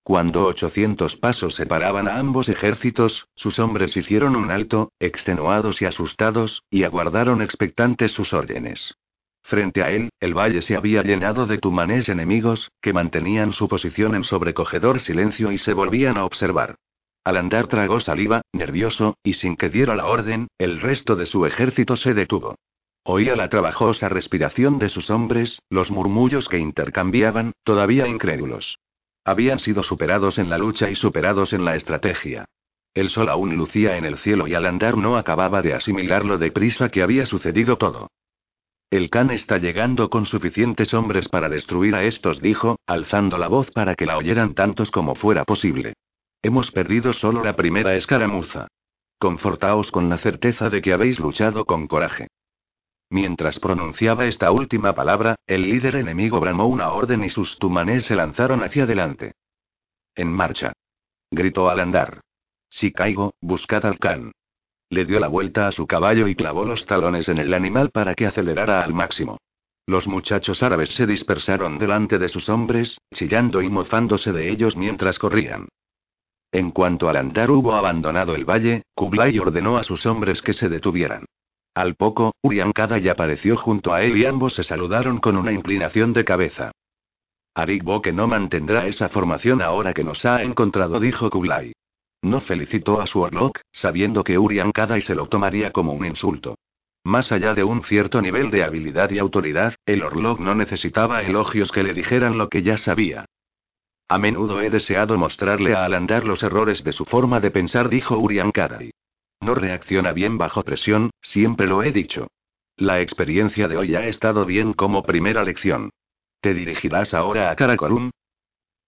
Cuando 800 pasos separaban a ambos ejércitos, sus hombres hicieron un alto, extenuados y asustados, y aguardaron expectantes sus órdenes. Frente a él, el valle se había llenado de tumanés enemigos, que mantenían su posición en sobrecogedor silencio y se volvían a observar. Al andar tragó saliva, nervioso, y sin que diera la orden, el resto de su ejército se detuvo. Oía la trabajosa respiración de sus hombres, los murmullos que intercambiaban, todavía incrédulos. Habían sido superados en la lucha y superados en la estrategia. El sol aún lucía en el cielo y al andar no acababa de asimilar lo deprisa que había sucedido todo. El Khan está llegando con suficientes hombres para destruir a estos, dijo, alzando la voz para que la oyeran tantos como fuera posible. Hemos perdido solo la primera escaramuza. Confortaos con la certeza de que habéis luchado con coraje. Mientras pronunciaba esta última palabra, el líder enemigo bramó una orden y sus tumanés se lanzaron hacia adelante. En marcha. Gritó al andar. Si caigo, buscad al Khan. Le dio la vuelta a su caballo y clavó los talones en el animal para que acelerara al máximo. Los muchachos árabes se dispersaron delante de sus hombres, chillando y mofándose de ellos mientras corrían. En cuanto al andar hubo abandonado el valle, Kublai ordenó a sus hombres que se detuvieran. Al poco, Uriankada ya apareció junto a él y ambos se saludaron con una inclinación de cabeza. Arik que no mantendrá esa formación ahora que nos ha encontrado, dijo Kublai. No felicitó a su Orlok, sabiendo que Urian y se lo tomaría como un insulto. Más allá de un cierto nivel de habilidad y autoridad, el Orlok no necesitaba elogios que le dijeran lo que ya sabía. A menudo he deseado mostrarle a Alandar los errores de su forma de pensar, dijo Urian No reacciona bien bajo presión, siempre lo he dicho. La experiencia de hoy ha estado bien como primera lección. ¿Te dirigirás ahora a Karakorum?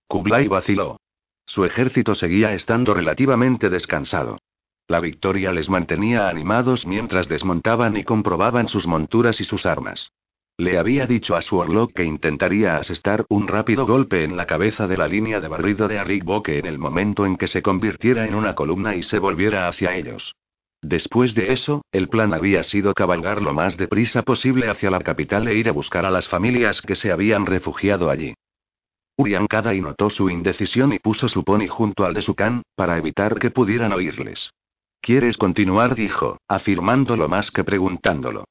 Kublai vaciló. Su ejército seguía estando relativamente descansado. La victoria les mantenía animados mientras desmontaban y comprobaban sus monturas y sus armas. Le había dicho a su Orlok que intentaría asestar un rápido golpe en la cabeza de la línea de barrido de Arik en el momento en que se convirtiera en una columna y se volviera hacia ellos. Después de eso, el plan había sido cabalgar lo más deprisa posible hacia la capital e ir a buscar a las familias que se habían refugiado allí. Urian y notó su indecisión y puso su pony junto al de su can, para evitar que pudieran oírles. ¿Quieres continuar? dijo, afirmándolo más que preguntándolo.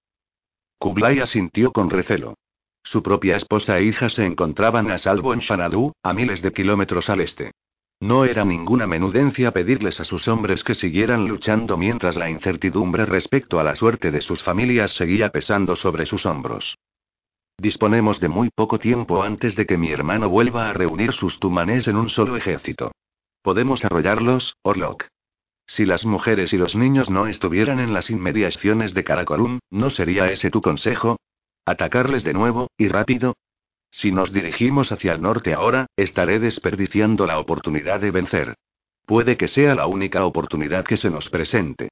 Kublai asintió con recelo. Su propia esposa e hija se encontraban a salvo en Shanadu, a miles de kilómetros al este. No era ninguna menudencia pedirles a sus hombres que siguieran luchando mientras la incertidumbre respecto a la suerte de sus familias seguía pesando sobre sus hombros. Disponemos de muy poco tiempo antes de que mi hermano vuelva a reunir sus tumanés en un solo ejército. ¿Podemos arrollarlos, Orlok? Si las mujeres y los niños no estuvieran en las inmediaciones de Karakorum, ¿no sería ese tu consejo? ¿Atacarles de nuevo, y rápido? Si nos dirigimos hacia el norte ahora, estaré desperdiciando la oportunidad de vencer. Puede que sea la única oportunidad que se nos presente.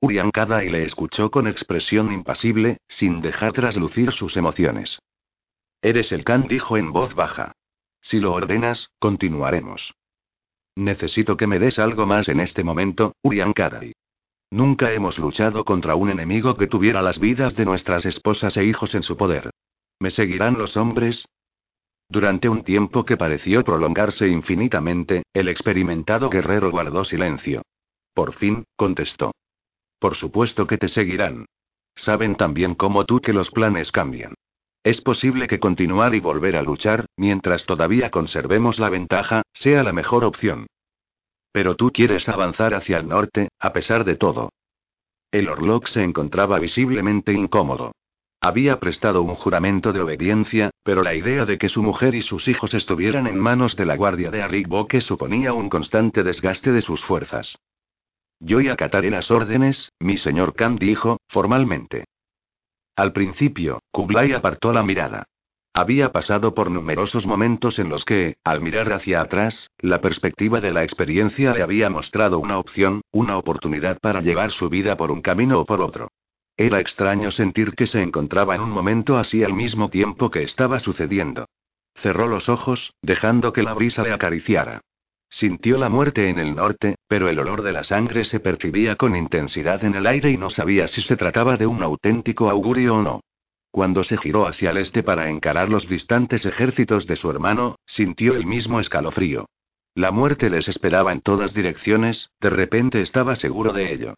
Urian le escuchó con expresión impasible, sin dejar traslucir sus emociones. Eres el Khan, dijo en voz baja. Si lo ordenas, continuaremos. Necesito que me des algo más en este momento, Urian Nunca hemos luchado contra un enemigo que tuviera las vidas de nuestras esposas e hijos en su poder. ¿Me seguirán los hombres? Durante un tiempo que pareció prolongarse infinitamente, el experimentado guerrero guardó silencio. Por fin, contestó. Por supuesto que te seguirán. Saben también como tú que los planes cambian. Es posible que continuar y volver a luchar, mientras todavía conservemos la ventaja, sea la mejor opción. Pero tú quieres avanzar hacia el norte, a pesar de todo. El Orlok se encontraba visiblemente incómodo. Había prestado un juramento de obediencia, pero la idea de que su mujer y sus hijos estuvieran en manos de la guardia de Arik suponía un constante desgaste de sus fuerzas. Yo y acataré las órdenes, mi señor Khan dijo, formalmente. Al principio, Kublai apartó la mirada. Había pasado por numerosos momentos en los que, al mirar hacia atrás, la perspectiva de la experiencia le había mostrado una opción, una oportunidad para llevar su vida por un camino o por otro. Era extraño sentir que se encontraba en un momento así al mismo tiempo que estaba sucediendo. Cerró los ojos, dejando que la brisa le acariciara. Sintió la muerte en el norte, pero el olor de la sangre se percibía con intensidad en el aire y no sabía si se trataba de un auténtico augurio o no. Cuando se giró hacia el este para encarar los distantes ejércitos de su hermano, sintió el mismo escalofrío. La muerte les esperaba en todas direcciones, de repente estaba seguro de ello.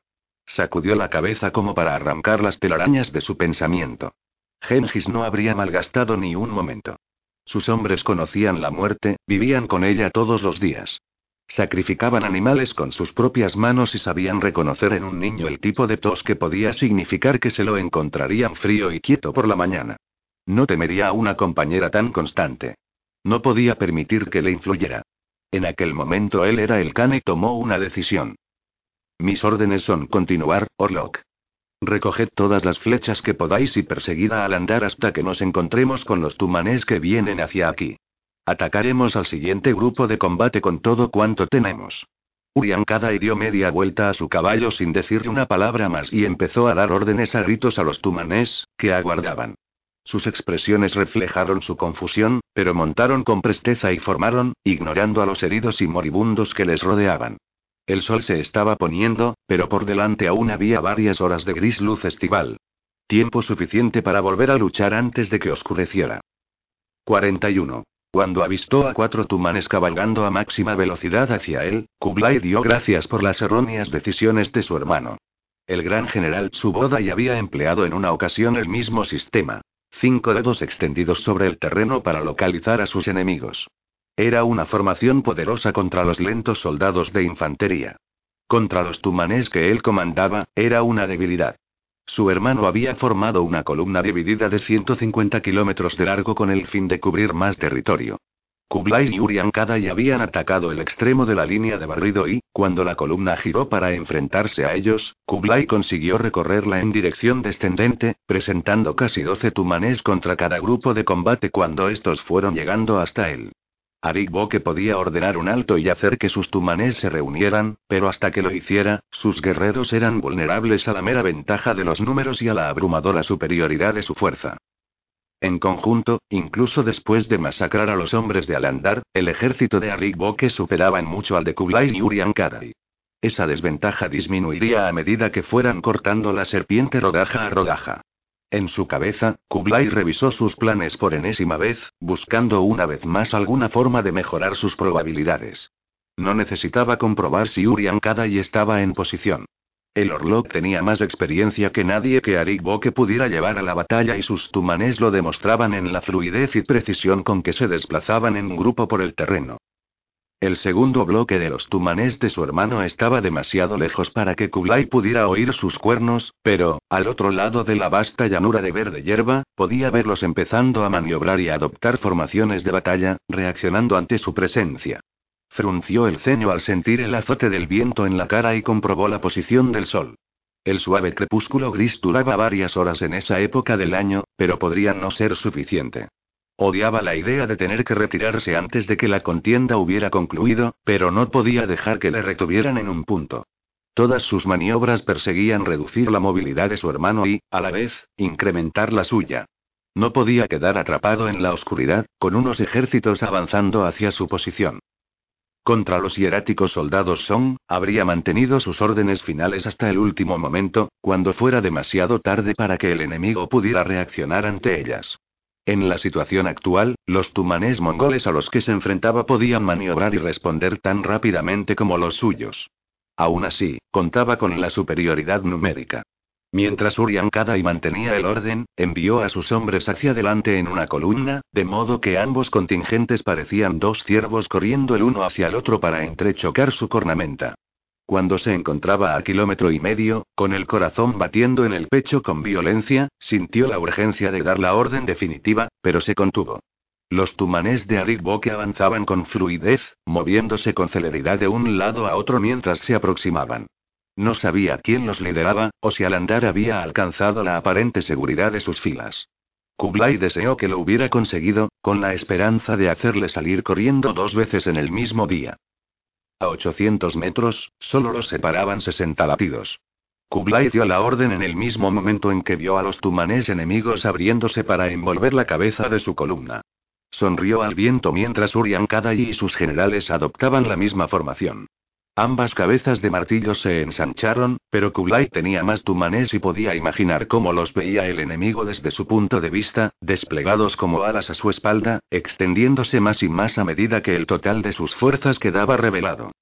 Sacudió la cabeza como para arrancar las telarañas de su pensamiento. Gengis no habría malgastado ni un momento. Sus hombres conocían la muerte, vivían con ella todos los días. Sacrificaban animales con sus propias manos y sabían reconocer en un niño el tipo de tos que podía significar que se lo encontrarían frío y quieto por la mañana. No temería a una compañera tan constante. No podía permitir que le influyera. En aquel momento él era el can y tomó una decisión. Mis órdenes son continuar, Orlok. Recoged todas las flechas que podáis y perseguida al andar hasta que nos encontremos con los tumanés que vienen hacia aquí. Atacaremos al siguiente grupo de combate con todo cuanto tenemos. Uriankada dio media vuelta a su caballo sin decirle una palabra más y empezó a dar órdenes a gritos a los tumanés, que aguardaban. Sus expresiones reflejaron su confusión, pero montaron con presteza y formaron, ignorando a los heridos y moribundos que les rodeaban. El sol se estaba poniendo, pero por delante aún había varias horas de gris luz estival. Tiempo suficiente para volver a luchar antes de que oscureciera. 41. Cuando avistó a cuatro tumanes cabalgando a máxima velocidad hacia él, Kublai dio gracias por las erróneas decisiones de su hermano. El gran general ya había empleado en una ocasión el mismo sistema. Cinco dedos extendidos sobre el terreno para localizar a sus enemigos. Era una formación poderosa contra los lentos soldados de infantería. Contra los tumanés que él comandaba, era una debilidad. Su hermano había formado una columna dividida de 150 kilómetros de largo con el fin de cubrir más territorio. Kublai y Uriankada ya habían atacado el extremo de la línea de barrido y, cuando la columna giró para enfrentarse a ellos, Kublai consiguió recorrerla en dirección descendente, presentando casi 12 tumanés contra cada grupo de combate cuando estos fueron llegando hasta él. Arik Boke podía ordenar un alto y hacer que sus tumanés se reunieran, pero hasta que lo hiciera, sus guerreros eran vulnerables a la mera ventaja de los números y a la abrumadora superioridad de su fuerza. En conjunto, incluso después de masacrar a los hombres de Alandar, el ejército de Arik Boke superaba en mucho al de Kublai y Urian Esa desventaja disminuiría a medida que fueran cortando la serpiente rodaja a rodaja. En su cabeza, Kublai revisó sus planes por enésima vez, buscando una vez más alguna forma de mejorar sus probabilidades. No necesitaba comprobar si Urian Kadai estaba en posición. El Orlok tenía más experiencia que nadie que Arik Boke pudiera llevar a la batalla y sus tumanes lo demostraban en la fluidez y precisión con que se desplazaban en grupo por el terreno. El segundo bloque de los tumanés de su hermano estaba demasiado lejos para que Kublai pudiera oír sus cuernos, pero, al otro lado de la vasta llanura de verde hierba, podía verlos empezando a maniobrar y adoptar formaciones de batalla, reaccionando ante su presencia. Frunció el ceño al sentir el azote del viento en la cara y comprobó la posición del sol. El suave crepúsculo gris duraba varias horas en esa época del año, pero podría no ser suficiente. Odiaba la idea de tener que retirarse antes de que la contienda hubiera concluido, pero no podía dejar que le retuvieran en un punto. Todas sus maniobras perseguían reducir la movilidad de su hermano y, a la vez, incrementar la suya. No podía quedar atrapado en la oscuridad, con unos ejércitos avanzando hacia su posición. Contra los hieráticos soldados Song, habría mantenido sus órdenes finales hasta el último momento, cuando fuera demasiado tarde para que el enemigo pudiera reaccionar ante ellas. En la situación actual, los tumanés mongoles a los que se enfrentaba podían maniobrar y responder tan rápidamente como los suyos. Aún así, contaba con la superioridad numérica. Mientras Urian y mantenía el orden, envió a sus hombres hacia adelante en una columna, de modo que ambos contingentes parecían dos ciervos corriendo el uno hacia el otro para entrechocar su cornamenta. Cuando se encontraba a kilómetro y medio, con el corazón batiendo en el pecho con violencia, sintió la urgencia de dar la orden definitiva, pero se contuvo. Los tumanés de Arikbo avanzaban con fluidez, moviéndose con celeridad de un lado a otro mientras se aproximaban. No sabía quién los lideraba, o si al andar había alcanzado la aparente seguridad de sus filas. Kublai deseó que lo hubiera conseguido, con la esperanza de hacerle salir corriendo dos veces en el mismo día. A 800 metros, solo los separaban 60 latidos. Kublai dio la orden en el mismo momento en que vio a los tumanés enemigos abriéndose para envolver la cabeza de su columna. sonrió al viento mientras Urian Kadai y sus generales adoptaban la misma formación. Ambas cabezas de martillo se ensancharon, pero Kublai tenía más tumanes y podía imaginar cómo los veía el enemigo desde su punto de vista, desplegados como alas a su espalda, extendiéndose más y más a medida que el total de sus fuerzas quedaba revelado.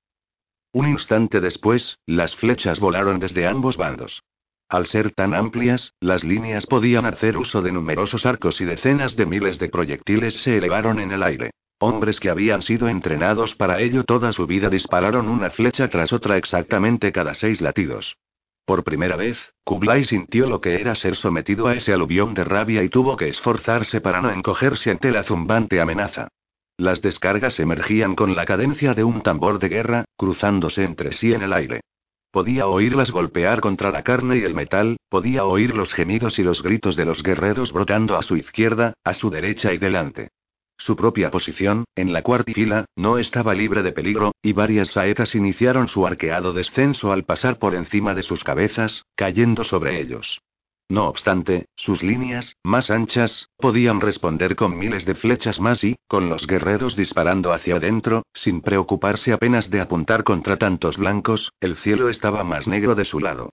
Un instante después, las flechas volaron desde ambos bandos. Al ser tan amplias, las líneas podían hacer uso de numerosos arcos y decenas de miles de proyectiles se elevaron en el aire. Hombres que habían sido entrenados para ello toda su vida dispararon una flecha tras otra exactamente cada seis latidos. Por primera vez, Kublai sintió lo que era ser sometido a ese aluvión de rabia y tuvo que esforzarse para no encogerse ante la zumbante amenaza. Las descargas emergían con la cadencia de un tambor de guerra, cruzándose entre sí en el aire. Podía oírlas golpear contra la carne y el metal, podía oír los gemidos y los gritos de los guerreros brotando a su izquierda, a su derecha y delante. Su propia posición, en la cuarta fila, no estaba libre de peligro, y varias saetas iniciaron su arqueado descenso al pasar por encima de sus cabezas, cayendo sobre ellos. No obstante, sus líneas, más anchas, podían responder con miles de flechas más y, con los guerreros disparando hacia adentro, sin preocuparse apenas de apuntar contra tantos blancos, el cielo estaba más negro de su lado.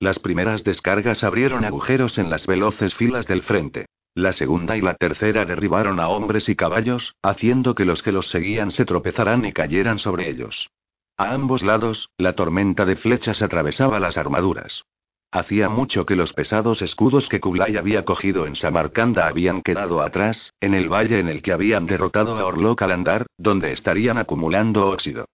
Las primeras descargas abrieron agujeros en las veloces filas del frente. La segunda y la tercera derribaron a hombres y caballos, haciendo que los que los seguían se tropezaran y cayeran sobre ellos. A ambos lados, la tormenta de flechas atravesaba las armaduras. Hacía mucho que los pesados escudos que Kublai había cogido en Samarcanda habían quedado atrás, en el valle en el que habían derrotado a Orlok al andar, donde estarían acumulando óxido.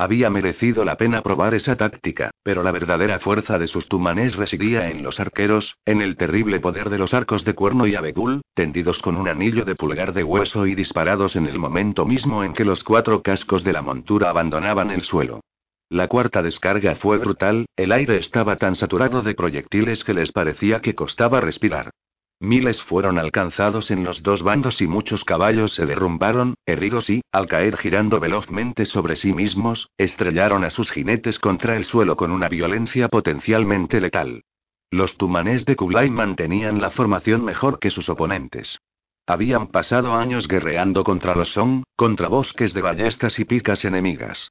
Había merecido la pena probar esa táctica, pero la verdadera fuerza de sus tumanes residía en los arqueros, en el terrible poder de los arcos de cuerno y abedul, tendidos con un anillo de pulgar de hueso y disparados en el momento mismo en que los cuatro cascos de la montura abandonaban el suelo. La cuarta descarga fue brutal, el aire estaba tan saturado de proyectiles que les parecía que costaba respirar. Miles fueron alcanzados en los dos bandos y muchos caballos se derrumbaron, heridos y, al caer girando velozmente sobre sí mismos, estrellaron a sus jinetes contra el suelo con una violencia potencialmente letal. Los tumanes de Kublai mantenían la formación mejor que sus oponentes. Habían pasado años guerreando contra los Song, contra bosques de ballestas y picas enemigas.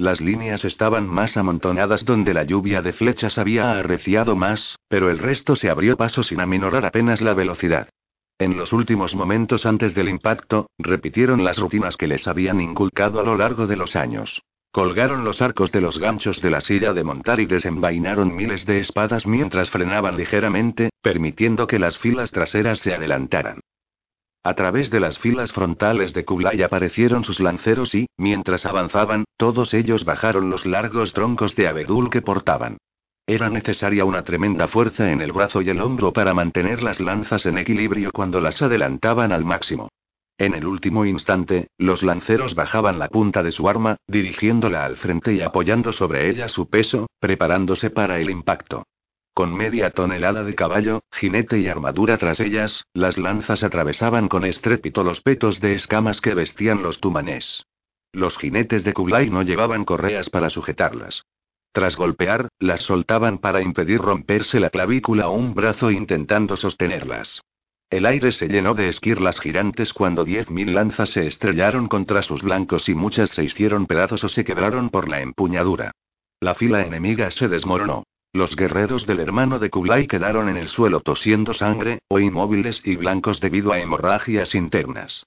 Las líneas estaban más amontonadas donde la lluvia de flechas había arreciado más, pero el resto se abrió paso sin aminorar apenas la velocidad. En los últimos momentos antes del impacto, repitieron las rutinas que les habían inculcado a lo largo de los años. Colgaron los arcos de los ganchos de la silla de montar y desenvainaron miles de espadas mientras frenaban ligeramente, permitiendo que las filas traseras se adelantaran. A través de las filas frontales de Kublai aparecieron sus lanceros y, mientras avanzaban, todos ellos bajaron los largos troncos de abedul que portaban. Era necesaria una tremenda fuerza en el brazo y el hombro para mantener las lanzas en equilibrio cuando las adelantaban al máximo. En el último instante, los lanceros bajaban la punta de su arma, dirigiéndola al frente y apoyando sobre ella su peso, preparándose para el impacto. Con media tonelada de caballo, jinete y armadura tras ellas, las lanzas atravesaban con estrépito los petos de escamas que vestían los tumanés. Los jinetes de Kublai no llevaban correas para sujetarlas. Tras golpear, las soltaban para impedir romperse la clavícula o un brazo intentando sostenerlas. El aire se llenó de esquirlas gigantes cuando diez mil lanzas se estrellaron contra sus blancos y muchas se hicieron pedazos o se quebraron por la empuñadura. La fila enemiga se desmoronó. Los guerreros del hermano de Kublai quedaron en el suelo tosiendo sangre, o inmóviles y blancos debido a hemorragias internas.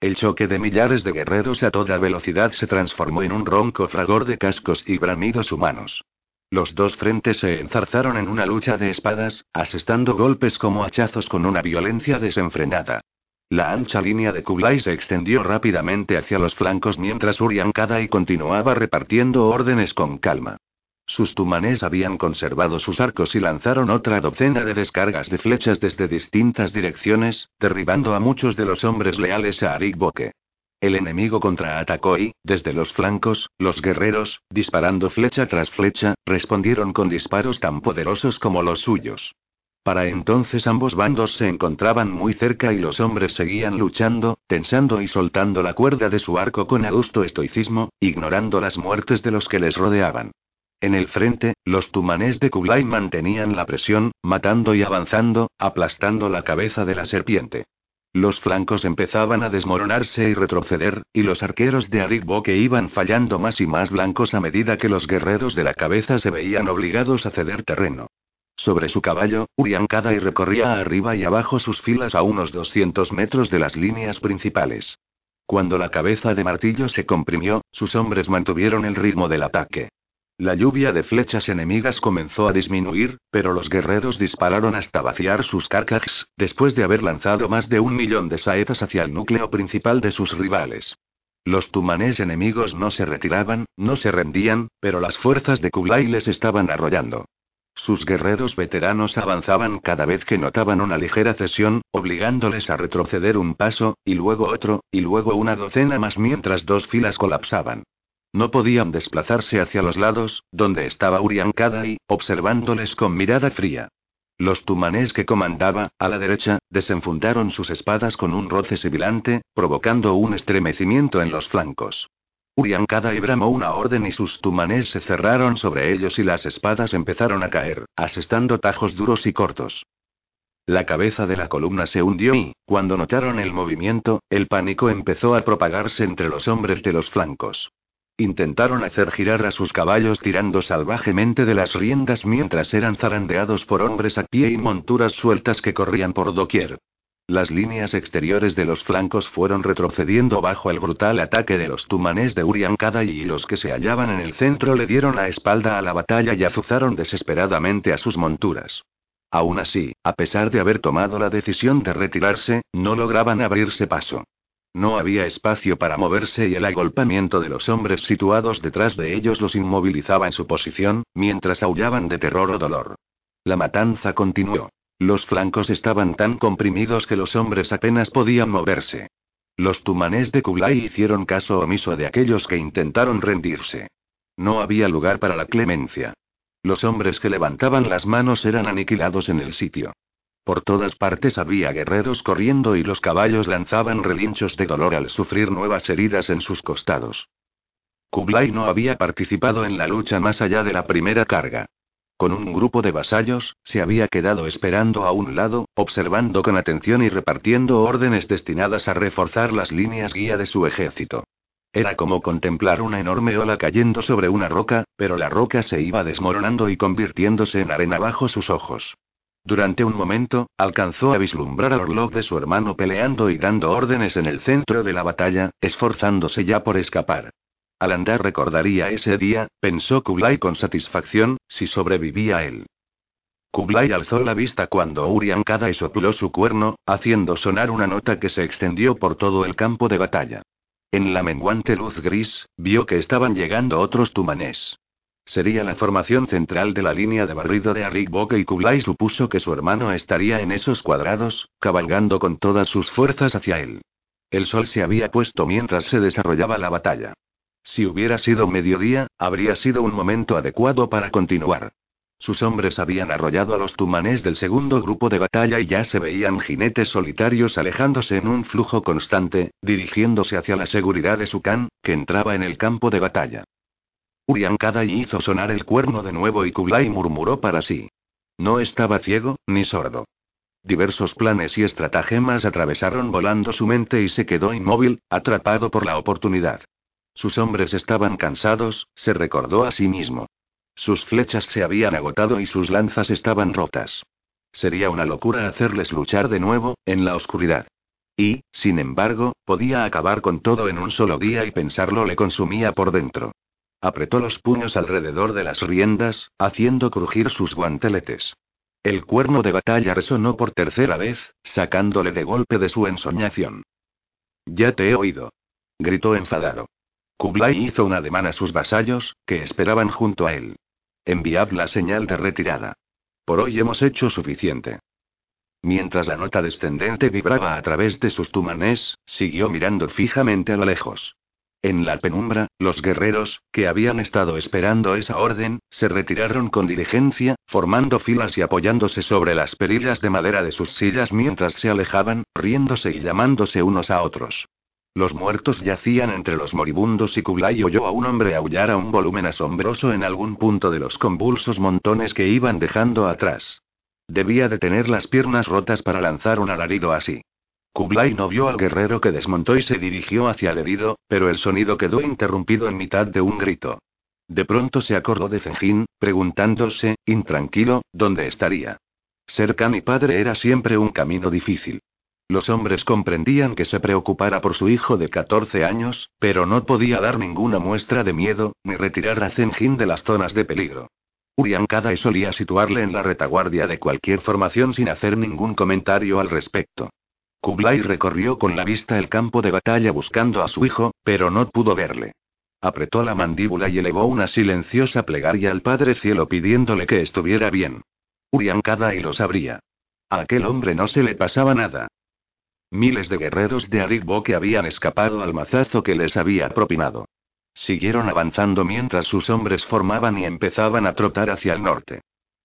El choque de millares de guerreros a toda velocidad se transformó en un ronco fragor de cascos y bramidos humanos. Los dos frentes se enzarzaron en una lucha de espadas, asestando golpes como hachazos con una violencia desenfrenada. La ancha línea de Kublai se extendió rápidamente hacia los flancos mientras Urian Kadai continuaba repartiendo órdenes con calma. Sus tumanes habían conservado sus arcos y lanzaron otra docena de descargas de flechas desde distintas direcciones, derribando a muchos de los hombres leales a Arik Boke. El enemigo contraatacó y, desde los flancos, los guerreros, disparando flecha tras flecha, respondieron con disparos tan poderosos como los suyos. Para entonces ambos bandos se encontraban muy cerca y los hombres seguían luchando, tensando y soltando la cuerda de su arco con adusto estoicismo, ignorando las muertes de los que les rodeaban. En el frente, los tumanes de Kublai mantenían la presión, matando y avanzando, aplastando la cabeza de la serpiente. Los flancos empezaban a desmoronarse y retroceder, y los arqueros de Arikboke iban fallando más y más blancos a medida que los guerreros de la cabeza se veían obligados a ceder terreno. Sobre su caballo, Urian y recorría arriba y abajo sus filas a unos 200 metros de las líneas principales. Cuando la cabeza de martillo se comprimió, sus hombres mantuvieron el ritmo del ataque. La lluvia de flechas enemigas comenzó a disminuir, pero los guerreros dispararon hasta vaciar sus carcajes, después de haber lanzado más de un millón de saetas hacia el núcleo principal de sus rivales. Los tumanés enemigos no se retiraban, no se rendían, pero las fuerzas de Kublai les estaban arrollando. Sus guerreros veteranos avanzaban cada vez que notaban una ligera cesión, obligándoles a retroceder un paso, y luego otro, y luego una docena más mientras dos filas colapsaban. No podían desplazarse hacia los lados, donde estaba Urian Kadai, observándoles con mirada fría. Los tumanés que comandaba, a la derecha, desenfundaron sus espadas con un roce sibilante, provocando un estremecimiento en los flancos. Urian Kadai bramó una orden y sus tumanés se cerraron sobre ellos y las espadas empezaron a caer, asestando tajos duros y cortos. La cabeza de la columna se hundió y, cuando notaron el movimiento, el pánico empezó a propagarse entre los hombres de los flancos. Intentaron hacer girar a sus caballos tirando salvajemente de las riendas mientras eran zarandeados por hombres a pie y monturas sueltas que corrían por doquier. Las líneas exteriores de los flancos fueron retrocediendo bajo el brutal ataque de los tumanes de Uriankada y los que se hallaban en el centro le dieron la espalda a la batalla y azuzaron desesperadamente a sus monturas. Aún así, a pesar de haber tomado la decisión de retirarse, no lograban abrirse paso. No había espacio para moverse y el agolpamiento de los hombres situados detrás de ellos los inmovilizaba en su posición, mientras aullaban de terror o dolor. La matanza continuó. Los flancos estaban tan comprimidos que los hombres apenas podían moverse. Los tumanés de Kublai hicieron caso omiso de aquellos que intentaron rendirse. No había lugar para la clemencia. Los hombres que levantaban las manos eran aniquilados en el sitio. Por todas partes había guerreros corriendo y los caballos lanzaban relinchos de dolor al sufrir nuevas heridas en sus costados. Kublai no había participado en la lucha más allá de la primera carga. Con un grupo de vasallos, se había quedado esperando a un lado, observando con atención y repartiendo órdenes destinadas a reforzar las líneas guía de su ejército. Era como contemplar una enorme ola cayendo sobre una roca, pero la roca se iba desmoronando y convirtiéndose en arena bajo sus ojos. Durante un momento, alcanzó a vislumbrar al Orlok de su hermano peleando y dando órdenes en el centro de la batalla, esforzándose ya por escapar. Al andar recordaría ese día, pensó Kublai con satisfacción, si sobrevivía él. Kublai alzó la vista cuando Urian Kada sopló su cuerno, haciendo sonar una nota que se extendió por todo el campo de batalla. En la menguante luz gris, vio que estaban llegando otros tumanés. Sería la formación central de la línea de barrido de Arik Boke y Kublai supuso que su hermano estaría en esos cuadrados, cabalgando con todas sus fuerzas hacia él. El sol se había puesto mientras se desarrollaba la batalla. Si hubiera sido mediodía, habría sido un momento adecuado para continuar. Sus hombres habían arrollado a los tumanés del segundo grupo de batalla y ya se veían jinetes solitarios alejándose en un flujo constante, dirigiéndose hacia la seguridad de Sukan, que entraba en el campo de batalla. Urian Kadai hizo sonar el cuerno de nuevo y Kublai murmuró para sí. No estaba ciego, ni sordo. Diversos planes y estratagemas atravesaron volando su mente y se quedó inmóvil, atrapado por la oportunidad. Sus hombres estaban cansados, se recordó a sí mismo. Sus flechas se habían agotado y sus lanzas estaban rotas. Sería una locura hacerles luchar de nuevo, en la oscuridad. Y, sin embargo, podía acabar con todo en un solo día y pensarlo le consumía por dentro. Apretó los puños alrededor de las riendas, haciendo crujir sus guanteletes. El cuerno de batalla resonó por tercera vez, sacándole de golpe de su ensoñación. Ya te he oído. Gritó enfadado. Kublai hizo un ademán a sus vasallos, que esperaban junto a él. Enviad la señal de retirada. Por hoy hemos hecho suficiente. Mientras la nota descendente vibraba a través de sus tumanés, siguió mirando fijamente a lo lejos. En la penumbra, los guerreros, que habían estado esperando esa orden, se retiraron con diligencia, formando filas y apoyándose sobre las perillas de madera de sus sillas mientras se alejaban, riéndose y llamándose unos a otros. Los muertos yacían entre los moribundos y Kublai oyó a un hombre aullar a un volumen asombroso en algún punto de los convulsos montones que iban dejando atrás. Debía de tener las piernas rotas para lanzar un alarido así. Kublai no vio al guerrero que desmontó y se dirigió hacia el herido, pero el sonido quedó interrumpido en mitad de un grito. De pronto se acordó de Zejin, preguntándose, intranquilo, dónde estaría. Ser mi padre era siempre un camino difícil. Los hombres comprendían que se preocupara por su hijo de 14 años, pero no podía dar ninguna muestra de miedo, ni retirar a Zenjin de las zonas de peligro. Urian Kadae solía situarle en la retaguardia de cualquier formación sin hacer ningún comentario al respecto. Kublai recorrió con la vista el campo de batalla buscando a su hijo, pero no pudo verle. Apretó la mandíbula y elevó una silenciosa plegaria al Padre Cielo pidiéndole que estuviera bien. Urian Kadae lo sabría. A aquel hombre no se le pasaba nada. Miles de guerreros de Arigbo que habían escapado al mazazo que les había propinado. Siguieron avanzando mientras sus hombres formaban y empezaban a trotar hacia el norte.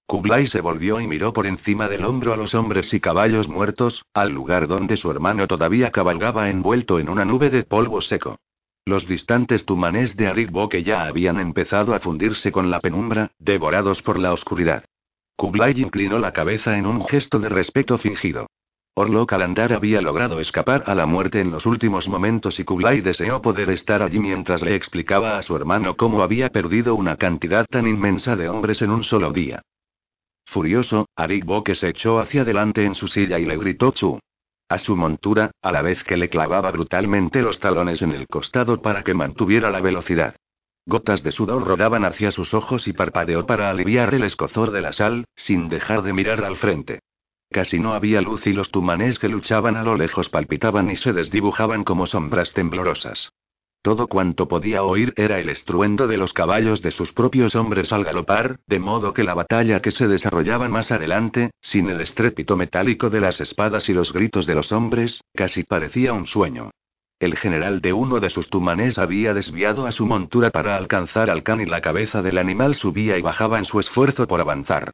Kublai se volvió y miró por encima del hombro a los hombres y caballos muertos, al lugar donde su hermano todavía cabalgaba envuelto en una nube de polvo seco. Los distantes tumanés de Arigbo que ya habían empezado a fundirse con la penumbra, devorados por la oscuridad. Kublai inclinó la cabeza en un gesto de respeto fingido. Orlo Kalandar había logrado escapar a la muerte en los últimos momentos y Kublai deseó poder estar allí mientras le explicaba a su hermano cómo había perdido una cantidad tan inmensa de hombres en un solo día. Furioso, Arik Boke se echó hacia adelante en su silla y le gritó Chu. A su montura, a la vez que le clavaba brutalmente los talones en el costado para que mantuviera la velocidad. Gotas de sudor rodaban hacia sus ojos y parpadeó para aliviar el escozor de la sal, sin dejar de mirar al frente. Casi no había luz y los tumanés que luchaban a lo lejos palpitaban y se desdibujaban como sombras temblorosas. Todo cuanto podía oír era el estruendo de los caballos de sus propios hombres al galopar, de modo que la batalla que se desarrollaba más adelante, sin el estrépito metálico de las espadas y los gritos de los hombres, casi parecía un sueño. El general de uno de sus tumanés había desviado a su montura para alcanzar al can y la cabeza del animal subía y bajaba en su esfuerzo por avanzar.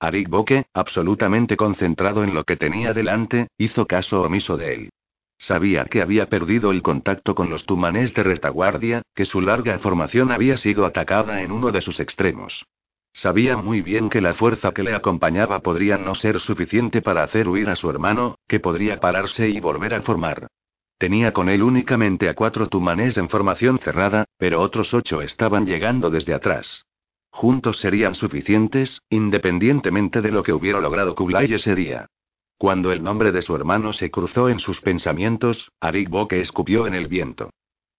Arik Boke, absolutamente concentrado en lo que tenía delante, hizo caso omiso de él. Sabía que había perdido el contacto con los tumanés de retaguardia, que su larga formación había sido atacada en uno de sus extremos. Sabía muy bien que la fuerza que le acompañaba podría no ser suficiente para hacer huir a su hermano, que podría pararse y volver a formar. Tenía con él únicamente a cuatro tumanés en formación cerrada, pero otros ocho estaban llegando desde atrás. Juntos serían suficientes, independientemente de lo que hubiera logrado Kublai ese día. Cuando el nombre de su hermano se cruzó en sus pensamientos, Arik Boke escupió en el viento.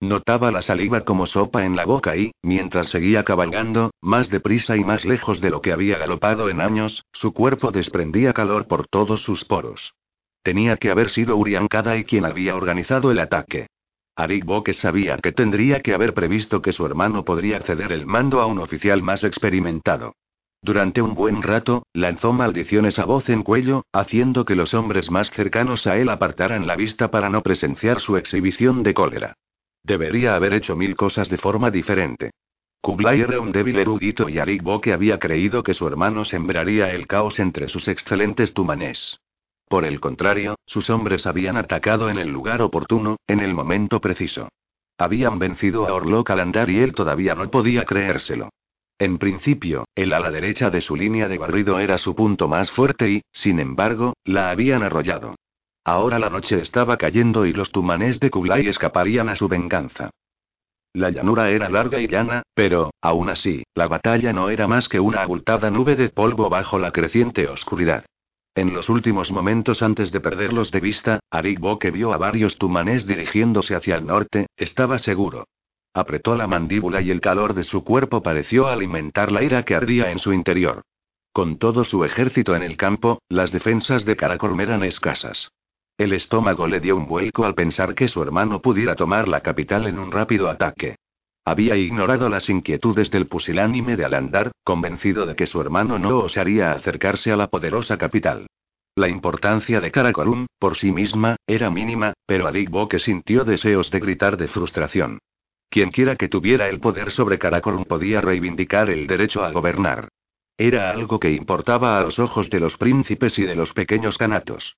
Notaba la saliva como sopa en la boca y, mientras seguía cabalgando, más deprisa y más lejos de lo que había galopado en años, su cuerpo desprendía calor por todos sus poros. Tenía que haber sido Urian y quien había organizado el ataque. Arik Boke sabía que tendría que haber previsto que su hermano podría ceder el mando a un oficial más experimentado. Durante un buen rato, lanzó maldiciones a voz en cuello, haciendo que los hombres más cercanos a él apartaran la vista para no presenciar su exhibición de cólera. Debería haber hecho mil cosas de forma diferente. Kublai era un débil erudito y Arik Boke había creído que su hermano sembraría el caos entre sus excelentes tumanés. Por el contrario, sus hombres habían atacado en el lugar oportuno, en el momento preciso. Habían vencido a Orlok al andar y él todavía no podía creérselo. En principio, el ala derecha de su línea de barrido era su punto más fuerte y, sin embargo, la habían arrollado. Ahora la noche estaba cayendo y los tumanés de Kublai escaparían a su venganza. La llanura era larga y llana, pero, aún así, la batalla no era más que una abultada nube de polvo bajo la creciente oscuridad. En los últimos momentos antes de perderlos de vista, Arik Boke vio a varios tumanés dirigiéndose hacia el norte, estaba seguro. Apretó la mandíbula y el calor de su cuerpo pareció alimentar la ira que ardía en su interior. Con todo su ejército en el campo, las defensas de Karakorm eran escasas. El estómago le dio un vuelco al pensar que su hermano pudiera tomar la capital en un rápido ataque. Había ignorado las inquietudes del pusilánime de Alandar, convencido de que su hermano no osaría acercarse a la poderosa capital. La importancia de Karakorum, por sí misma, era mínima, pero Adik Boke sintió deseos de gritar de frustración. Quienquiera que tuviera el poder sobre Karakorum podía reivindicar el derecho a gobernar. Era algo que importaba a los ojos de los príncipes y de los pequeños canatos.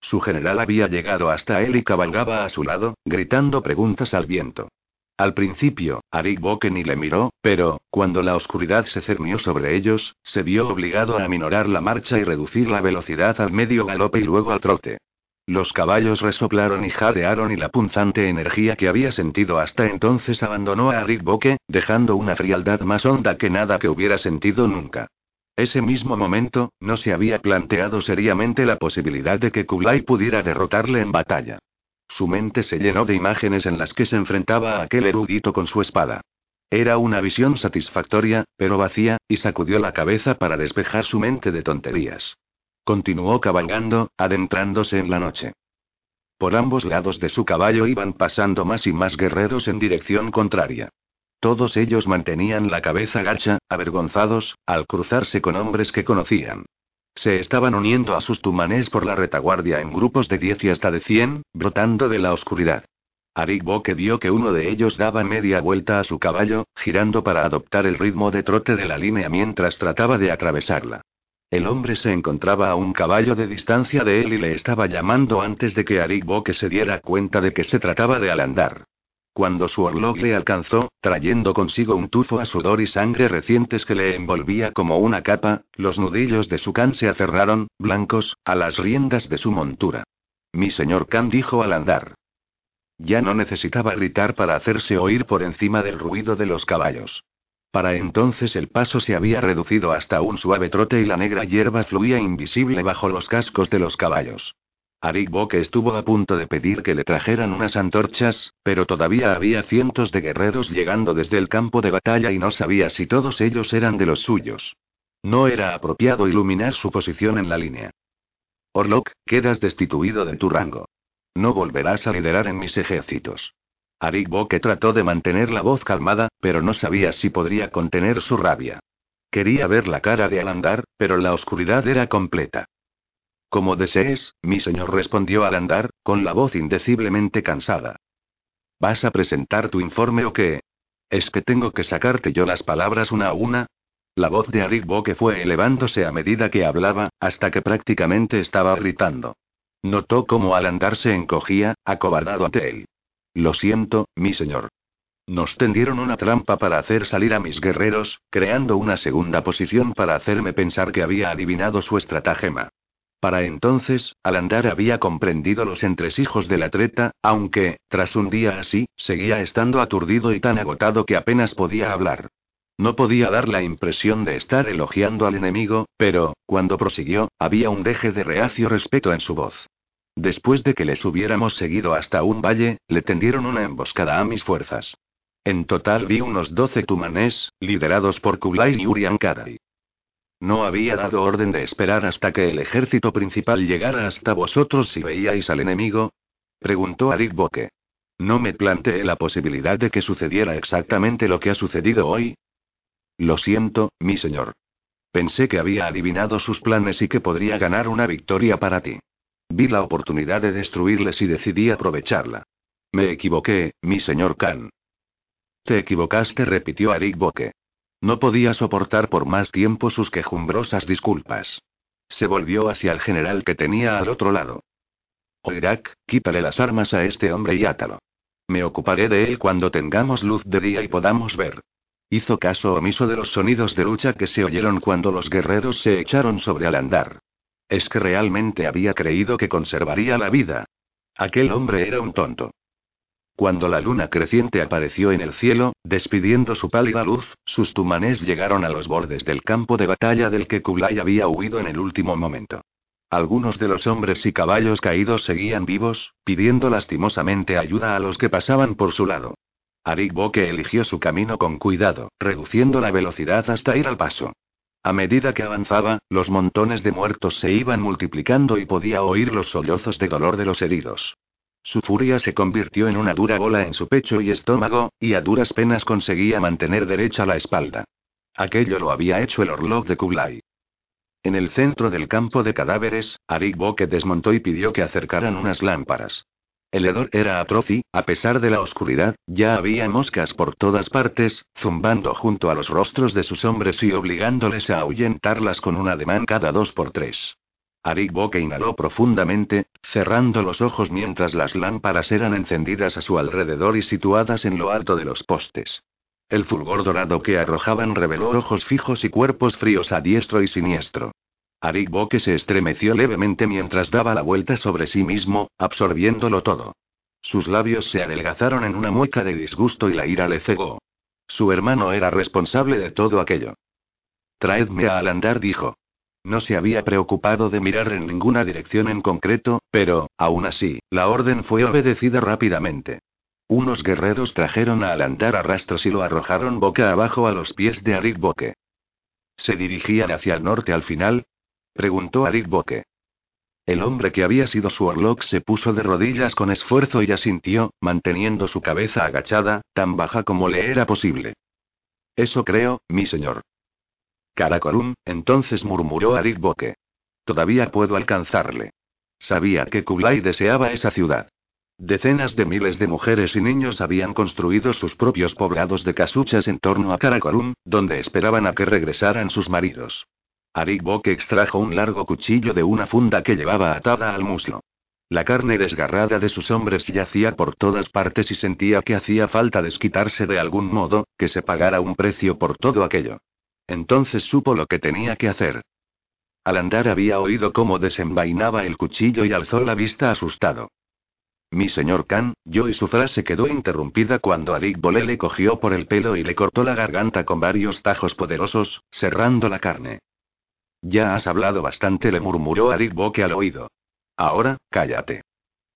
Su general había llegado hasta él y cabalgaba a su lado, gritando preguntas al viento. Al principio, Arik Boke ni le miró, pero, cuando la oscuridad se cernió sobre ellos, se vio obligado a aminorar la marcha y reducir la velocidad al medio galope y luego al trote. Los caballos resoplaron y jadearon y la punzante energía que había sentido hasta entonces abandonó a Rick Boque, dejando una frialdad más honda que nada que hubiera sentido nunca. Ese mismo momento, no se había planteado seriamente la posibilidad de que Kublai pudiera derrotarle en batalla. Su mente se llenó de imágenes en las que se enfrentaba a aquel erudito con su espada. Era una visión satisfactoria, pero vacía, y sacudió la cabeza para despejar su mente de tonterías. Continuó cabalgando, adentrándose en la noche. Por ambos lados de su caballo iban pasando más y más guerreros en dirección contraria. Todos ellos mantenían la cabeza gacha, avergonzados, al cruzarse con hombres que conocían. Se estaban uniendo a sus tumanés por la retaguardia en grupos de diez y hasta de cien, brotando de la oscuridad. Arik Boke vio que uno de ellos daba media vuelta a su caballo, girando para adoptar el ritmo de trote de la línea mientras trataba de atravesarla. El hombre se encontraba a un caballo de distancia de él y le estaba llamando antes de que Arik Boke se diera cuenta de que se trataba de Alandar. Cuando su orlog le alcanzó, trayendo consigo un tufo a sudor y sangre recientes que le envolvía como una capa, los nudillos de su can se aferraron, blancos, a las riendas de su montura. Mi señor Khan dijo al andar. Ya no necesitaba gritar para hacerse oír por encima del ruido de los caballos. Para entonces el paso se había reducido hasta un suave trote y la negra hierba fluía invisible bajo los cascos de los caballos. Arik Boke estuvo a punto de pedir que le trajeran unas antorchas, pero todavía había cientos de guerreros llegando desde el campo de batalla y no sabía si todos ellos eran de los suyos. No era apropiado iluminar su posición en la línea. Orlok, quedas destituido de tu rango. No volverás a liderar en mis ejércitos. Arik Boke trató de mantener la voz calmada, pero no sabía si podría contener su rabia. Quería ver la cara de Alandar, pero la oscuridad era completa. Como desees, mi señor respondió al andar, con la voz indeciblemente cansada. ¿Vas a presentar tu informe o qué? ¿Es que tengo que sacarte yo las palabras una a una? La voz de Arik Boke fue elevándose a medida que hablaba, hasta que prácticamente estaba gritando. Notó cómo al andar se encogía, acobardado ante él. Lo siento, mi señor. Nos tendieron una trampa para hacer salir a mis guerreros, creando una segunda posición para hacerme pensar que había adivinado su estratagema. Para entonces, Alandar había comprendido los entresijos de la treta, aunque, tras un día así, seguía estando aturdido y tan agotado que apenas podía hablar. No podía dar la impresión de estar elogiando al enemigo, pero, cuando prosiguió, había un deje de reacio respeto en su voz. Después de que les hubiéramos seguido hasta un valle, le tendieron una emboscada a mis fuerzas. En total vi unos doce tumanés, liderados por Kublai y Urian no había dado orden de esperar hasta que el ejército principal llegara hasta vosotros si veíais al enemigo. Preguntó Arik Boke. No me planteé la posibilidad de que sucediera exactamente lo que ha sucedido hoy. Lo siento, mi señor. Pensé que había adivinado sus planes y que podría ganar una victoria para ti. Vi la oportunidad de destruirles y decidí aprovecharla. Me equivoqué, mi señor Khan. Te equivocaste, repitió Arik Boke. No podía soportar por más tiempo sus quejumbrosas disculpas. Se volvió hacia el general que tenía al otro lado. Oirak, quítale las armas a este hombre y átalo. Me ocuparé de él cuando tengamos luz de día y podamos ver. Hizo caso omiso de los sonidos de lucha que se oyeron cuando los guerreros se echaron sobre al andar. Es que realmente había creído que conservaría la vida. Aquel hombre era un tonto. Cuando la luna creciente apareció en el cielo, despidiendo su pálida luz, sus tumanés llegaron a los bordes del campo de batalla del que Kublai había huido en el último momento. Algunos de los hombres y caballos caídos seguían vivos, pidiendo lastimosamente ayuda a los que pasaban por su lado. Arik Boke eligió su camino con cuidado, reduciendo la velocidad hasta ir al paso. A medida que avanzaba, los montones de muertos se iban multiplicando y podía oír los sollozos de dolor de los heridos. Su furia se convirtió en una dura bola en su pecho y estómago, y a duras penas conseguía mantener derecha la espalda. Aquello lo había hecho el orlog de Kublai. En el centro del campo de cadáveres, Arik Boke desmontó y pidió que acercaran unas lámparas. El hedor era atroz y, a pesar de la oscuridad, ya había moscas por todas partes, zumbando junto a los rostros de sus hombres y obligándoles a ahuyentarlas con un ademán cada dos por tres. Arik Boke inhaló profundamente, cerrando los ojos mientras las lámparas eran encendidas a su alrededor y situadas en lo alto de los postes. El fulgor dorado que arrojaban reveló ojos fijos y cuerpos fríos a diestro y siniestro. Arik Boke se estremeció levemente mientras daba la vuelta sobre sí mismo, absorbiéndolo todo. Sus labios se adelgazaron en una mueca de disgusto y la ira le cegó. Su hermano era responsable de todo aquello. Traedme a Alandar, dijo. No se había preocupado de mirar en ninguna dirección en concreto, pero, aún así, la orden fue obedecida rápidamente. Unos guerreros trajeron a Alandar a rastros y lo arrojaron boca abajo a los pies de Arik Boke. ¿Se dirigían hacia el norte al final? Preguntó Arik Boke. El hombre que había sido su Orlok se puso de rodillas con esfuerzo y asintió, manteniendo su cabeza agachada, tan baja como le era posible. Eso creo, mi señor. Karakorum, entonces murmuró Arik Boke. Todavía puedo alcanzarle. Sabía que Kublai deseaba esa ciudad. Decenas de miles de mujeres y niños habían construido sus propios poblados de casuchas en torno a Karakorum, donde esperaban a que regresaran sus maridos. Arik Boke extrajo un largo cuchillo de una funda que llevaba atada al muslo. La carne desgarrada de sus hombres yacía por todas partes y sentía que hacía falta desquitarse de algún modo, que se pagara un precio por todo aquello. Entonces supo lo que tenía que hacer. Al andar había oído cómo desenvainaba el cuchillo y alzó la vista asustado. Mi señor Khan, yo y su frase quedó interrumpida cuando Arik Bole le cogió por el pelo y le cortó la garganta con varios tajos poderosos, cerrando la carne. Ya has hablado bastante, le murmuró Arik Boke al oído. Ahora, cállate.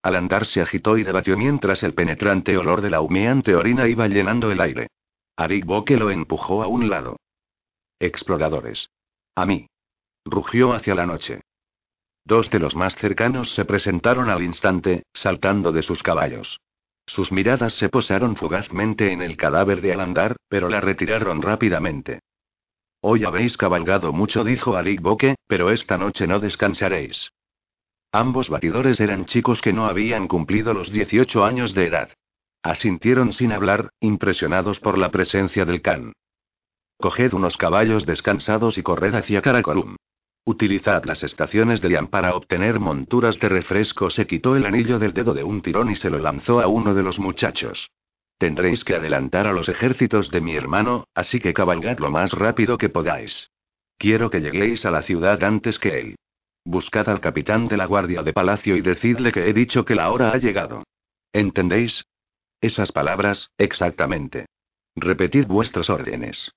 Al andar se agitó y debatió mientras el penetrante olor de la humeante orina iba llenando el aire. Arik Boke lo empujó a un lado. Exploradores. A mí. Rugió hacia la noche. Dos de los más cercanos se presentaron al instante, saltando de sus caballos. Sus miradas se posaron fugazmente en el cadáver de Alandar, pero la retiraron rápidamente. Hoy habéis cabalgado mucho, dijo Alik Boke, pero esta noche no descansaréis. Ambos batidores eran chicos que no habían cumplido los 18 años de edad. Asintieron sin hablar, impresionados por la presencia del Khan. Coged unos caballos descansados y corred hacia Karakorum. Utilizad las estaciones de Lian para obtener monturas de refresco. Se quitó el anillo del dedo de un tirón y se lo lanzó a uno de los muchachos. Tendréis que adelantar a los ejércitos de mi hermano, así que cabalgad lo más rápido que podáis. Quiero que lleguéis a la ciudad antes que él. Buscad al capitán de la guardia de palacio y decidle que he dicho que la hora ha llegado. ¿Entendéis? Esas palabras, exactamente. Repetid vuestras órdenes.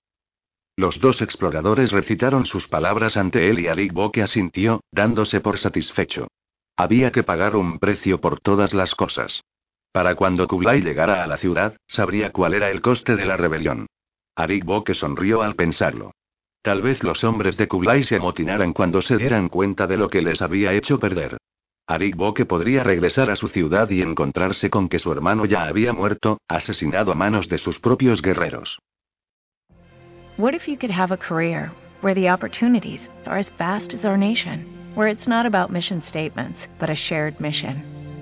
Los dos exploradores recitaron sus palabras ante él y Arik Boke asintió, dándose por satisfecho. Había que pagar un precio por todas las cosas. Para cuando Kublai llegara a la ciudad, sabría cuál era el coste de la rebelión. Arik Boke sonrió al pensarlo. Tal vez los hombres de Kublai se amotinaran cuando se dieran cuenta de lo que les había hecho perder. Arik Boke podría regresar a su ciudad y encontrarse con que su hermano ya había muerto, asesinado a manos de sus propios guerreros. What if you could have a career where the opportunities are as vast as our nation, where it's not about mission statements, but a shared mission?